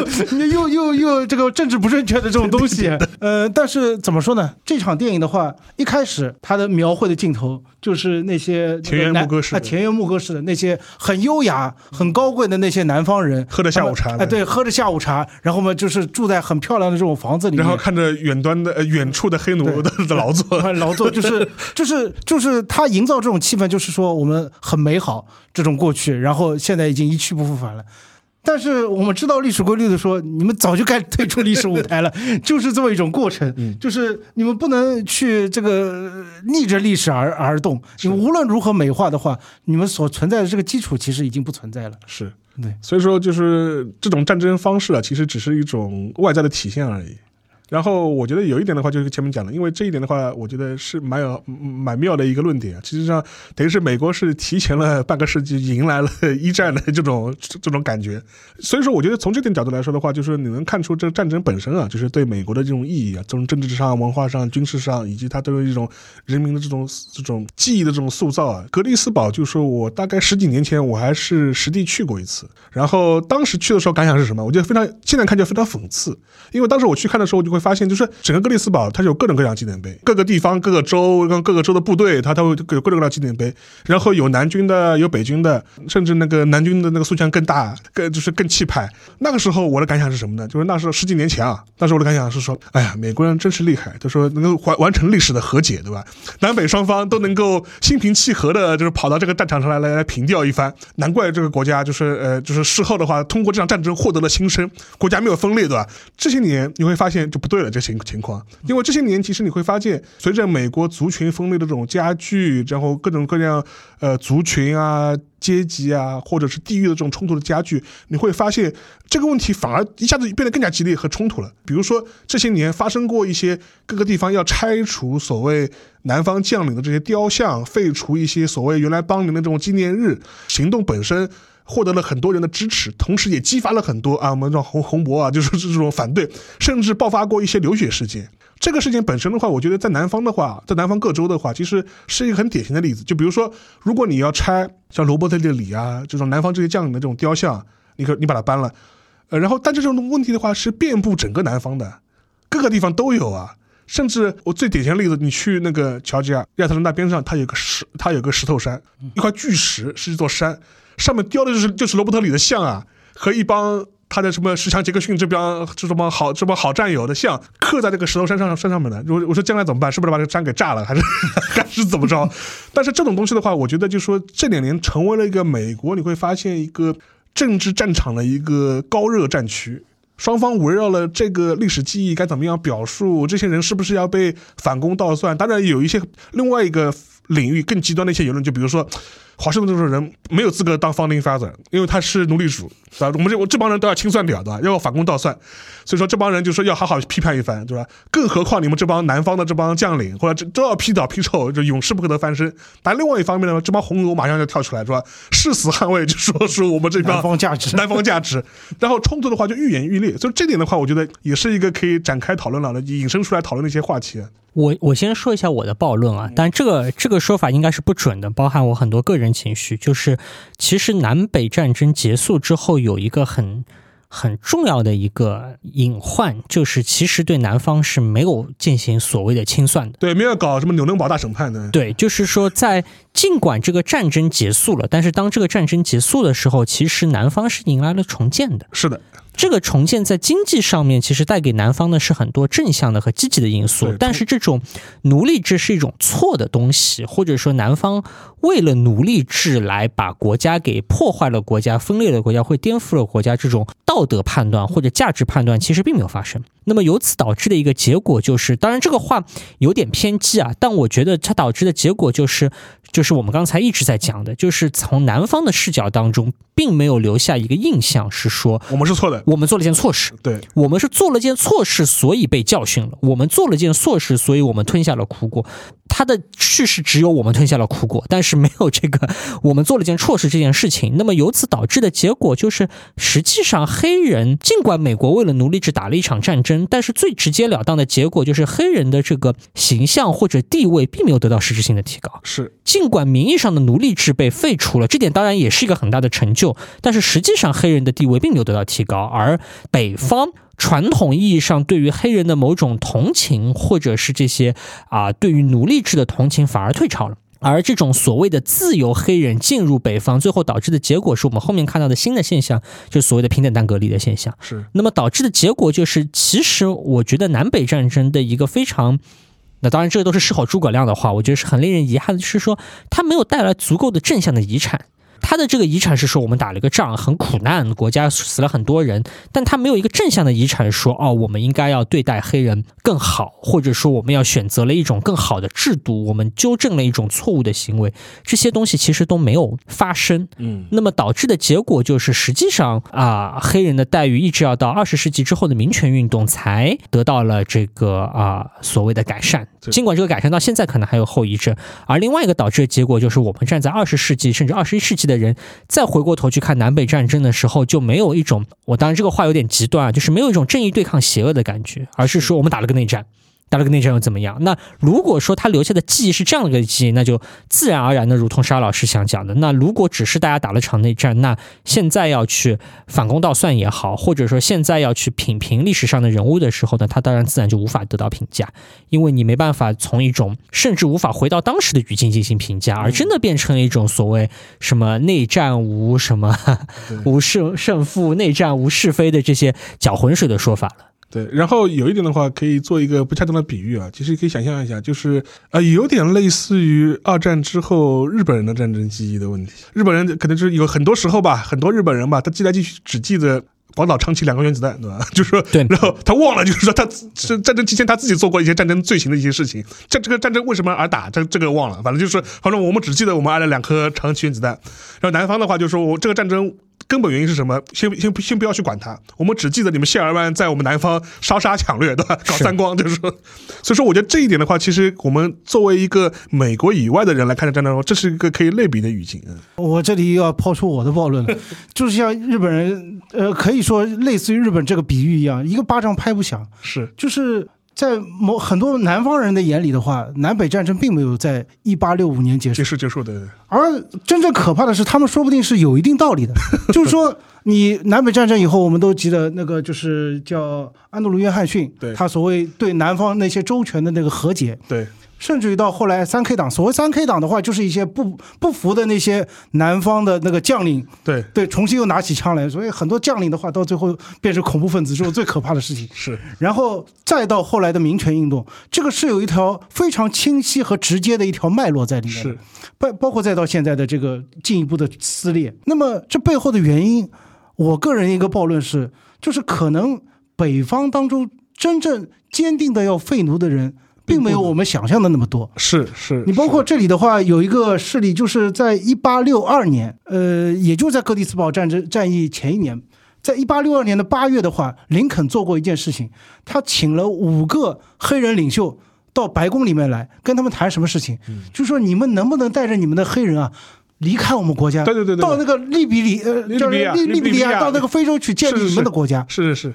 又又又这个政治不正确的这种东西。呃，但是怎么说呢？这场电影的话，一开始它的描绘的镜头。就是那些田园牧歌式啊，田园牧歌式的那些很优雅、很高贵的那些南方人，喝着下午茶，哎，对，喝着下午茶，然后嘛，就是住在很漂亮的这种房子里面，然后看着远端的、呃远处的黑奴的的 劳作，劳作，就是就是就是他营造这种气氛，就是说我们很美好这种过去，然后现在已经一去不复返了。但是我们知道历史规律的说，你们早就该退出历史舞台了，就是这么一种过程，就是你们不能去这个逆着历史而而动。你们无论如何美化的话，你们所存在的这个基础其实已经不存在了。是对，所以说就是这种战争方式啊，其实只是一种外在的体现而已。然后我觉得有一点的话，就是前面讲的，因为这一点的话，我觉得是蛮有蛮妙的一个论点。其实上等于是美国是提前了半个世纪迎来了一战的这种这种感觉。所以说，我觉得从这点角度来说的话，就是你能看出这个战争本身啊，就是对美国的这种意义啊，从政治上、文化上、军事上，以及它对于一种人民的这种这种记忆的这种塑造啊。格里斯堡，就是我大概十几年前我还是实地去过一次，然后当时去的时候感想是什么？我觉得非常现在看就非常讽刺，因为当时我去看的时候我就会。发现就是整个格里斯堡，它有各种各样纪念碑，各个地方、各个州跟各个州的部队，它都会有各种各样纪念碑。然后有南军的，有北军的，甚至那个南军的那个塑像更大，更就是更气派。那个时候我的感想是什么呢？就是那时候十几年前啊，那时候我的感想是说，哎呀，美国人真是厉害，他说能够完完成历史的和解，对吧？南北双方都能够心平气和的，就是跑到这个战场上来来来平调一番。难怪这个国家就是呃，就是事后的话，通过这场战争获得了新生，国家没有分裂，对吧？这些年你会发现就不。对了，这情情况，因为这些年其实你会发现，随着美国族群分裂的这种加剧，然后各种各样呃族群啊、阶级啊，或者是地域的这种冲突的加剧，你会发现这个问题反而一下子变得更加激烈和冲突了。比如说这些年发生过一些各个地方要拆除所谓南方将领的这些雕像，废除一些所谓原来邦联的这种纪念日行动本身。获得了很多人的支持，同时也激发了很多啊，我们这种红红博啊，就是这种反对，甚至爆发过一些流血事件。这个事件本身的话，我觉得在南方的话，在南方各州的话，其实是一个很典型的例子。就比如说，如果你要拆像罗伯特·列里啊这种南方这些将领的这种雕像，你可你把它搬了，呃，然后但这种问题的话是遍布整个南方的，各个地方都有啊。甚至我最典型的例子，你去那个乔治亚亚特兰大边上，它有个石，它有个石头山，一块巨石是一座山。上面雕的就是就是罗伯特里的像啊，和一帮他的什么石强杰克逊这边这什么好这么好战友的像刻在这个石头山上山上面的。我我说将来怎么办？是不是把这个山给炸了，还是还是怎么着？但是这种东西的话，我觉得就说这两年成为了一个美国，你会发现一个政治战场的一个高热战区，双方围绕了这个历史记忆该怎么样表述，这些人是不是要被反攻倒算？当然有一些另外一个领域更极端的一些言论，就比如说。华盛顿这种人没有资格当 founding father，因为他是奴隶主，对吧？我们这我这帮人都要清算掉，对吧？要反攻倒算，所以说这帮人就说要好好批判一番，对吧？更何况你们这帮南方的这帮将领，或者这都要批倒批臭，就永世不可得翻身。但另外一方面呢，这帮红奴马上就跳出来，是吧？誓死捍卫，就说是我们这帮南方价值，南方价值。然后冲突的话就愈演愈烈，所以这点的话，我觉得也是一个可以展开讨论了的，引申出来讨论的一些话题。我我先说一下我的暴论啊，但这个这个说法应该是不准的，包含我很多个人情绪。就是其实南北战争结束之后，有一个很很重要的一个隐患，就是其实对南方是没有进行所谓的清算的，对，没有搞什么纽伦堡大审判的。对，就是说在尽管这个战争结束了，但是当这个战争结束的时候，其实南方是迎来了重建的。是的。这个重建在经济上面其实带给南方的是很多正向的和积极的因素，但是这种奴隶制是一种错的东西，或者说南方为了奴隶制来把国家给破坏了，国家分裂了，国家会颠覆了国家，这种道德判断或者价值判断其实并没有发生。那么由此导致的一个结果就是，当然这个话有点偏激啊，但我觉得它导致的结果就是，就是我们刚才一直在讲的，就是从男方的视角当中，并没有留下一个印象是说我们是错的。我们做了件错事，对我们是做了件错事，所以被教训了。我们做了件错事，所以我们吞下了苦果。他的叙事只有我们吞下了苦果，但是没有这个 我们做了件错事这件事情。那么由此导致的结果就是，实际上黑人尽管美国为了奴隶制打了一场战争，但是最直截了当的结果就是黑人的这个形象或者地位并没有得到实质性的提高。是，尽管名义上的奴隶制被废除了，这点当然也是一个很大的成就，但是实际上黑人的地位并没有得到提高，而北方。传统意义上对于黑人的某种同情，或者是这些啊对于奴隶制的同情，反而退潮了。而这种所谓的自由黑人进入北方，最后导致的结果是我们后面看到的新的现象，就是所谓的平等但隔离的现象。是，那么导致的结果就是，其实我觉得南北战争的一个非常，那当然这个都是事后诸葛亮的话，我觉得是很令人遗憾的，就是说它没有带来足够的正向的遗产。他的这个遗产是说我们打了一个仗很苦难，国家死了很多人，但他没有一个正向的遗产，说哦我们应该要对待黑人更好，或者说我们要选择了一种更好的制度，我们纠正了一种错误的行为，这些东西其实都没有发生。嗯，那么导致的结果就是，实际上啊黑人的待遇一直要到二十世纪之后的民权运动才得到了这个啊所谓的改善，尽管这个改善到现在可能还有后遗症。而另外一个导致的结果就是，我们站在二十世纪甚至二十一世纪的。的人再回过头去看南北战争的时候，就没有一种我当然这个话有点极端啊，就是没有一种正义对抗邪恶的感觉，而是说我们打了个内战。打了个内战又怎么样？那如果说他留下的记忆是这样的一个记忆，那就自然而然的，如同沙老师想讲的，那如果只是大家打了场内战，那现在要去反攻倒算也好，或者说现在要去品评历史上的人物的时候呢，他当然自然就无法得到评价，因为你没办法从一种甚至无法回到当时的语境进行评价，而真的变成了一种所谓什么内战无什么无胜胜负，内战无是非的这些搅浑水的说法了。对，然后有一点的话，可以做一个不恰当的比喻啊，其实可以想象一下，就是呃，有点类似于二战之后日本人的战争记忆的问题。日本人可能是有很多时候吧，很多日本人吧，他记来记去只记得广岛、长崎两个原子弹，对吧？就是说，对，然后他忘了，就是说他是战争期间他自己做过一些战争罪行的一些事情。这这个战争为什么而打？这这个忘了，反正就是，反正我们只记得我们挨了两颗长崎原子弹。然后南方的话，就是说我这个战争。根本原因是什么？先先先不要去管它，我们只记得你们谢尔曼在我们南方烧杀抢掠，对吧？搞三光，就是说，所以说，我觉得这一点的话，其实我们作为一个美国以外的人来看这战争，这是一个可以类比的语境。嗯我这里又要抛出我的暴论了，就是像日本人，呃，可以说类似于日本这个比喻一样，一个巴掌拍不响，是，就是。在某很多南方人的眼里的话，南北战争并没有在一八六五年结束，结束结束的。而真正可怕的是，他们说不定是有一定道理的。就是说，你南北战争以后，我们都记得那个就是叫安德鲁约翰逊，对，他所谓对南方那些州权的那个和解，对。甚至于到后来，三 K 党所谓三 K 党的话，就是一些不不服的那些南方的那个将领，对对，重新又拿起枪来，所以很多将领的话，到最后变成恐怖分子，这是最可怕的事情。是，然后再到后来的民权运动，这个是有一条非常清晰和直接的一条脉络在里面。是，包包括再到现在的这个进一步的撕裂。那么这背后的原因，我个人一个暴论是，就是可能北方当中真正坚定的要废奴的人。并没有我们想象的那么多。是是，你包括这里的话，有一个事例，就是在一八六二年，呃，也就在哥迪斯堡战争战役前一年，在一八六二年的八月的话，林肯做过一件事情，他请了五个黑人领袖到白宫里面来，跟他们谈什么事情？就说你们能不能带着你们的黑人啊，离开我们国家？对对对对，到那个利比里呃，叫利利比利亚，到那个非洲去建立你们的国家。是是是。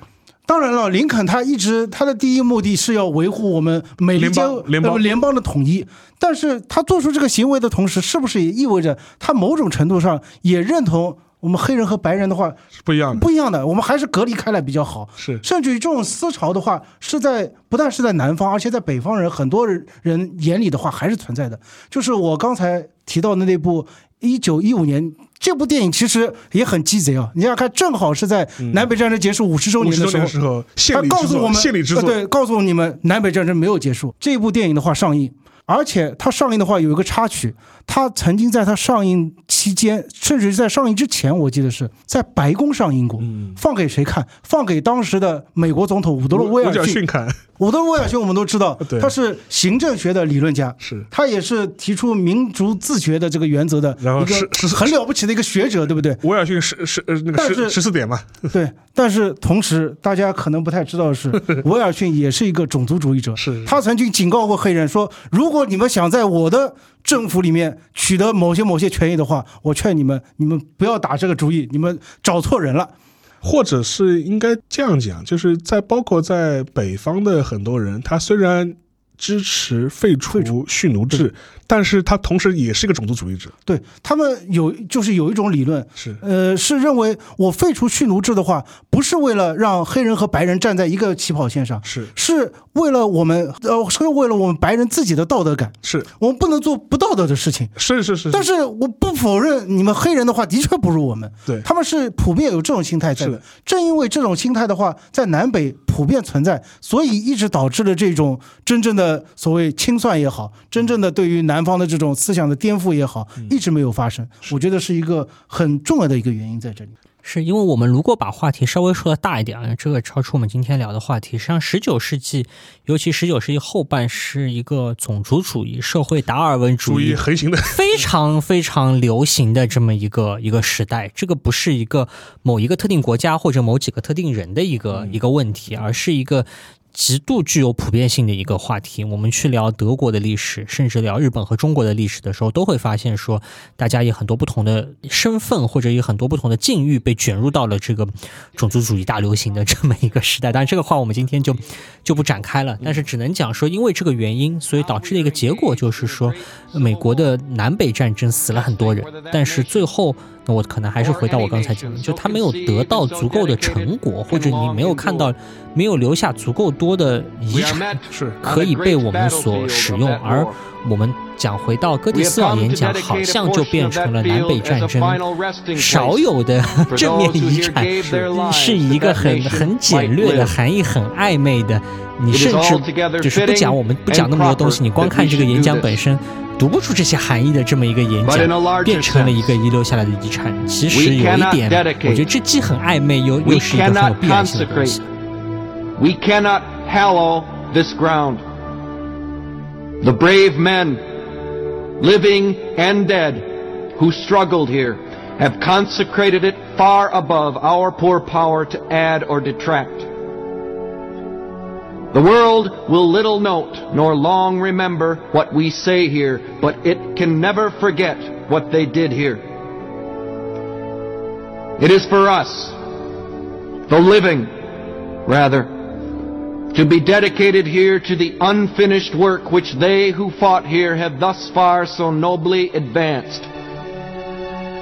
当然了，林肯他一直他的第一目的是要维护我们美利坚联邦联邦的统一，但是他做出这个行为的同时，是不是也意味着他某种程度上也认同我们黑人和白人的话是不一样的？不一样的，我们还是隔离开来比较好。是，甚至于这种思潮的话，是在不但是在南方，而且在北方人很多人人眼里的话还是存在的。就是我刚才提到的那部。一九一五年，这部电影其实也很鸡贼啊！你要看，正好是在南北战争结束五十周年的时候，他告诉我们，对，告诉你们南北战争没有结束。这部电影的话上映，而且它上映的话有一个插曲，它曾经在它上映期间，甚至在上映之前，我记得是在白宫上映过，放给谁看？放给当时的美国总统伍德罗·威尔逊看。伍德罗·威尔逊，我们都知道，他是行政学的理论家，是他也是提出民族自觉的这个原则的一个很了不起的一个学者，对不对？威尔逊是是呃那个十十四点嘛？对，但是同时大家可能不太知道的是，威尔逊也是一个种族主义者，是他曾经警告过黑人说，如果如果你们想在我的政府里面取得某些某些权益的话，我劝你们，你们不要打这个主意，你们找错人了。或者是应该这样讲，就是在包括在北方的很多人，他虽然支持废除蓄奴制，但是他同时也是一个种族主义者。对他们有就是有一种理论是，呃，是认为我废除蓄奴制的话，不是为了让黑人和白人站在一个起跑线上，是是为了我们呃，是为了我们白人自己的道德感，是我们不能做不道德的事情。是是是，但是我不否认你们黑人的话的确不如我们，对，他们是普遍有这种心态在的。正因为这种心态的话，在南北普遍存在，所以一直导致了这种真正的。所谓清算也好，真正的对于南方的这种思想的颠覆也好，一直没有发生。我觉得是一个很重要的一个原因在这里。是因为我们如果把话题稍微说的大一点啊，这个超出我们今天聊的话题。实际上，十九世纪，尤其十九世纪后半，是一个种族主义、社会达尔文主义横行的非常非常流行的这么一个一个时代。这个不是一个某一个特定国家或者某几个特定人的一个一个问题，而是一个。极度具有普遍性的一个话题，我们去聊德国的历史，甚至聊日本和中国的历史的时候，都会发现说，大家以很多不同的身份或者以很多不同的境遇被卷入到了这个种族主义大流行的这么一个时代。当然，这个话我们今天就就不展开了，但是只能讲说，因为这个原因，所以导致的一个结果就是说，美国的南北战争死了很多人，但是最后。那我可能还是回到我刚才讲的，就他没有得到足够的成果，或者你没有看到，没有留下足够多的遗产，是可以被我们所使用。而我们讲回到哥迪斯堡演讲，好像就变成了南北战争少有的正面遗产，是一个很很简略的含义，很暧昧的。你甚至就是不讲，我们不讲那么多东西，你光看这个演讲本身。读不出这些含义的这么一个演讲，变成了一个遗留下来的遗产。其实有一点，我觉得这既很暧昧，又又是一个很有必然性的东西。We cannot hallow this ground. The brave men, living and dead, who struggled here, have consecrated it far above our poor power to add or detract. The world will little note nor long remember what we say here, but it can never forget what they did here. It is for us, the living, rather, to be dedicated here to the unfinished work which they who fought here have thus far so nobly advanced.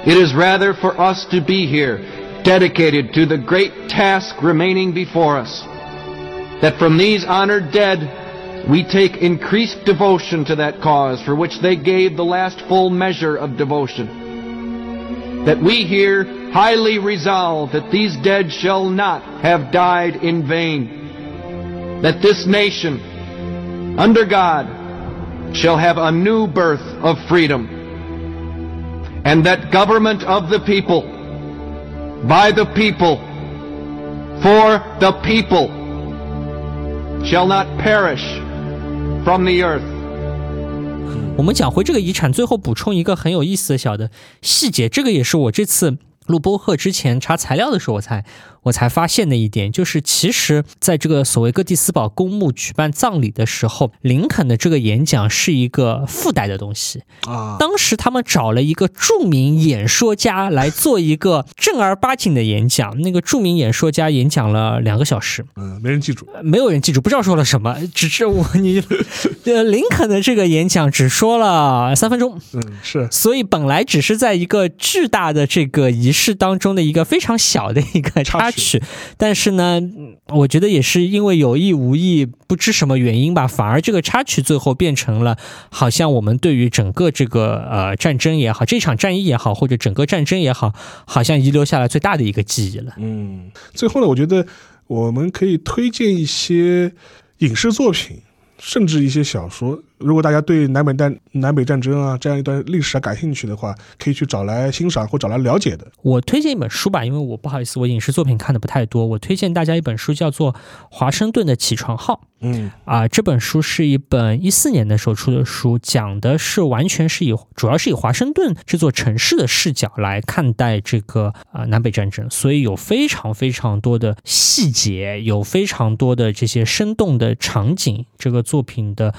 It is rather for us to be here, dedicated to the great task remaining before us that from these honored dead we take increased devotion to that cause for which they gave the last full measure of devotion. That we here highly resolve that these dead shall not have died in vain. That this nation, under God, shall have a new birth of freedom. And that government of the people, by the people, for the people, shall not perish from the earth。我们讲回这个遗产，最后补充一个很有意思的小的细节，这个也是我这次录播课之前查材料的时候我才。我才发现的一点就是，其实在这个所谓哥蒂斯堡公墓举办葬礼的时候，林肯的这个演讲是一个附带的东西啊。当时他们找了一个著名演说家来做一个正儿八经的演讲。那个著名演说家演讲了两个小时，嗯，没人记住，没有人记住，不知道说了什么，只是我你，呃，林肯的这个演讲只说了三分钟，嗯，是，所以本来只是在一个巨大的这个仪式当中的一个非常小的一个插。去，但是呢，我觉得也是因为有意无意，不知什么原因吧，反而这个插曲最后变成了，好像我们对于整个这个呃战争也好，这场战役也好，或者整个战争也好，好像遗留下来最大的一个记忆了。嗯，最后呢，我觉得我们可以推荐一些影视作品。甚至一些小说，如果大家对南北战南北战争啊这样一段历史啊感兴趣的话，可以去找来欣赏或找来了解的。我推荐一本书吧，因为我不好意思，我影视作品看的不太多。我推荐大家一本书，叫做《华盛顿的起床号》。嗯啊，这本书是一本一四年的时候出的书，讲的是完全是以主要是以华盛顿这座城市的视角来看待这个啊南北战争，所以有非常非常多的细节，有非常多的这些生动的场景。这个作品的。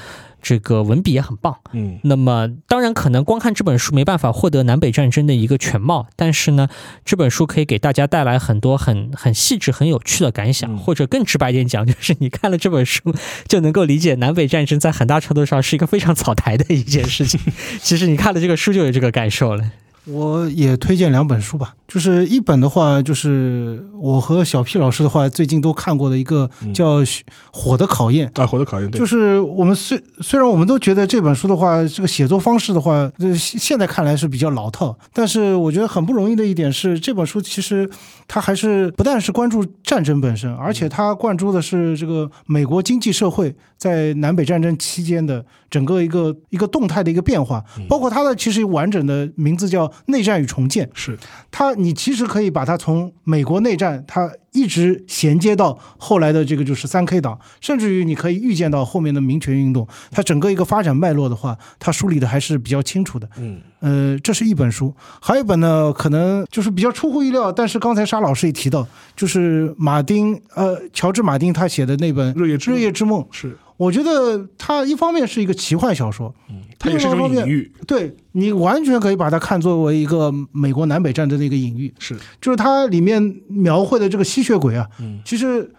这个文笔也很棒，嗯，那么当然可能光看这本书没办法获得南北战争的一个全貌，但是呢，这本书可以给大家带来很多很很细致、很有趣的感想，或者更直白一点讲，就是你看了这本书，就能够理解南北战争在很大程度上是一个非常草台的一件事情。其实你看了这个书就有这个感受了。我也推荐两本书吧，就是一本的话，就是我和小 P 老师的话，最近都看过的一个叫《火的考验》啊，《火的考验》就是我们虽虽然我们都觉得这本书的话，这个写作方式的话，现在看来是比较老套，但是我觉得很不容易的一点是，这本书其实它还是不但是关注战争本身，而且它关注的是这个美国经济社会在南北战争期间的整个一个一个动态的一个变化，包括它的其实完整的名字叫。内战与重建。是。它，你其实可以把它从美国内战，它一直衔接到后来的这个就是三 K 党，甚至于你可以预见到后面的民权运动，它整个一个发展脉络的话，它梳理的还是比较清楚的。嗯，呃，这是一本书，还有一本呢，可能就是比较出乎意料，但是刚才沙老师也提到，就是马丁，呃，乔治马丁他写的那本《日夜日夜之梦》是。我觉得它一方面是一个奇幻小说，嗯，它也是一种隐喻，对你完全可以把它看作为一个美国南北战争的一个隐喻，是，就是它里面描绘的这个吸血鬼啊，嗯，其实。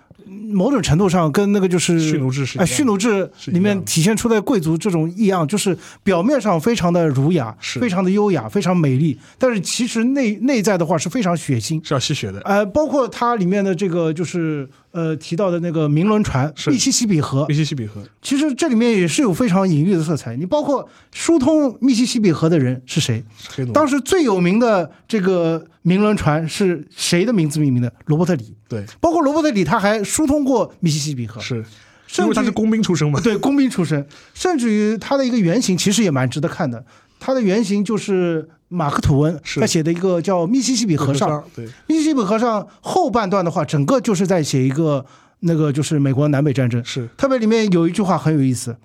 某种程度上跟那个就是蓄奴制是哎，蓄奴制里面体现出的贵族这种异样，就是表面上非常的儒雅，非常的优雅，非常美丽，但是其实内内在的话是非常血腥，是要吸血的。呃，包括它里面的这个就是呃提到的那个明轮船，密西西比河，密西西比河，其实这里面也是有非常隐喻的色彩。你包括疏通密西西比河的人是谁？当时最有名的这个。明轮船是谁的名字命名的？罗伯特里。对，包括罗伯特里，他还疏通过密西西比河。是，因为他是工兵出身嘛。对，工兵出身，甚至于他的一个原型其实也蛮值得看的。他的原型就是马克吐温他写的一个叫《密西西比河上》。对，密西西比河上后半段的话，整个就是在写一个那个就是美国南北战争。是，特别里面有一句话很有意思，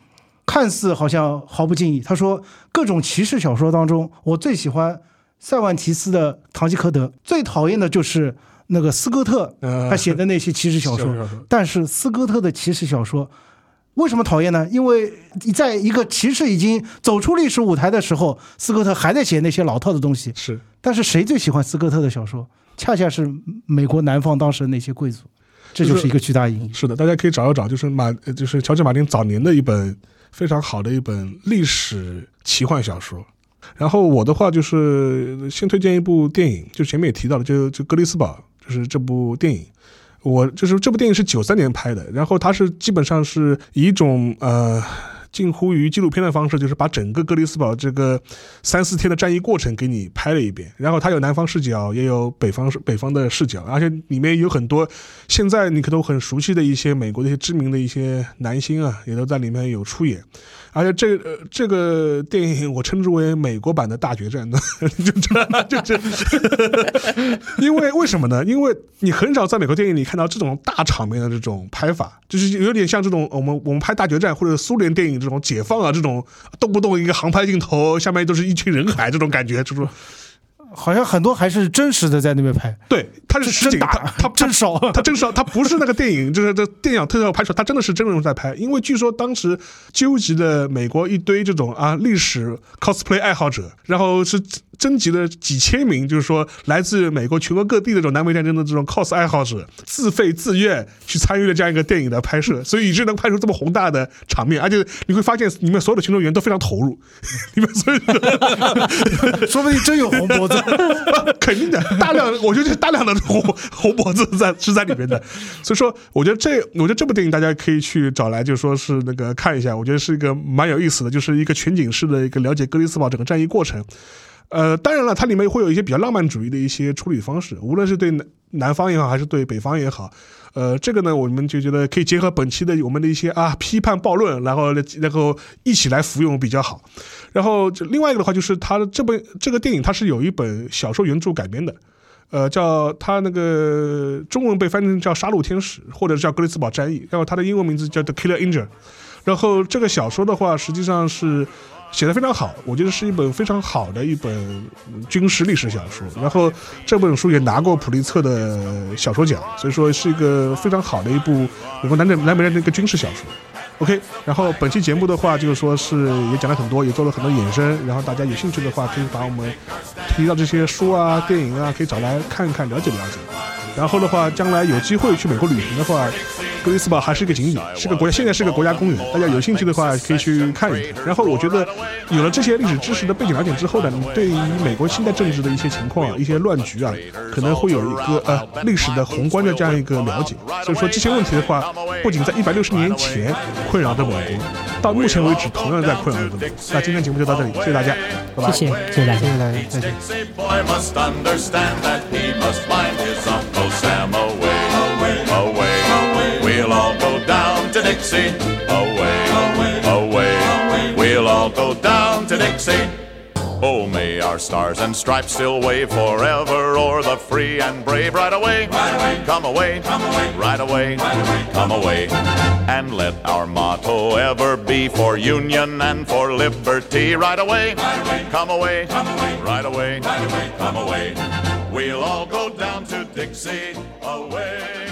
看似好像毫不经意。他说：“各种骑士小说当中，我最喜欢。”塞万提斯的《堂吉诃德》最讨厌的就是那个斯科特他写的那些骑士小说，但是斯科特的骑士小说为什么讨厌呢？因为在一个骑士已经走出历史舞台的时候，斯科特还在写那些老套的东西。是，但是谁最喜欢斯科特的小说？恰恰是美国南方当时的那些贵族，这就是一个巨大隐喻。是的，大家可以找一找，就是马，就是乔治马丁早年的一本非常好的一本历史奇幻小说。然后我的话就是先推荐一部电影，就前面也提到了，就就《格里斯堡》，就是这部电影。我就是这部电影是九三年拍的，然后它是基本上是以一种呃。近乎于纪录片的方式，就是把整个格里斯堡这个三四天的战役过程给你拍了一遍。然后它有南方视角，也有北方北方的视角，而且里面有很多现在你可都很熟悉的一些美国的一些知名的一些男星啊，也都在里面有出演。而且这这个电影我称之为美国版的大决战，就这 就这，因为为什么呢？因为你很少在美国电影里看到这种大场面的这种拍法，就是有点像这种我们我们拍大决战或者苏联电影。这种解放啊，这种动不动一个航拍镜头，下面都是一群人海，这种感觉，就是。好像很多还是真实的在那边拍，对，他是实景，他他真烧，他真烧，他不是那个电影，就是这电影特效拍出来，他真的是真人在拍。因为据说当时纠集的美国一堆这种啊历史 cosplay 爱好者，然后是征集了几千名，就是说来自美国全国各地的这种南北战争的这种 cos 爱好者，自费自愿去参与了这样一个电影的拍摄，所以以致能拍出这么宏大的场面，而且你会发现里面所有的群众演员都非常投入，里面所有的说不定真有红脖子。肯定的，大量，我觉得大量的红红脖子在是 在里面的，所以说，我觉得这，我觉得这部电影大家可以去找来，就说是那个看一下，我觉得是一个蛮有意思的，就是一个全景式的一个了解格里斯堡整个战役过程。呃，当然了，它里面会有一些比较浪漫主义的一些处理方式，无论是对南南方也好，还是对北方也好。呃，这个呢，我们就觉得可以结合本期的我们的一些啊批判暴论，然后然后一起来服用比较好。然后另外一个的话，就是它这本这个电影它是有一本小说原著改编的，呃，叫它那个中文被翻译成叫《杀戮天使》或者叫《格里斯堡战役》，然后它的英文名字叫《The Killer Angel》。然后这个小说的话，实际上是。写的非常好，我觉得是一本非常好的一本军事历史小说。然后这本书也拿过普利策的小说奖，所以说是一个非常好的一部美国南北南北的一个军事小说。OK，然后本期节目的话，就是说是也讲了很多，也做了很多衍生。然后大家有兴趣的话，可以把我们提到这些书啊、电影啊，可以找来看一看，了解了解。然后的话，将来有机会去美国旅行的话。格里斯堡还是一个景点，是个国家，现在是个国家公园。大家有兴趣的话可以去看一看。然后我觉得有了这些历史知识的背景了解之后呢，你对于美国现在政治的一些情况、一些乱局啊，可能会有一个呃历史的宏观的这样一个了解。所以说这些问题的话，不仅在一百六十年前困扰着美国，到目前为止同样在困扰着美国。那今天节目就到这里，谢谢大家，拜拜。谢谢，谢谢大家，谢谢大家，再见。Down to Dixie, away, away. We'll all go down to Dixie. Oh, may our stars and stripes still wave forever o'er the free and brave. Right away, right away, come away, come away, right away, right away, come away. And let our motto ever be for union and for liberty. Right away, right away, come away, come away, right away, right away, come away. We'll all go down to Dixie, away, away.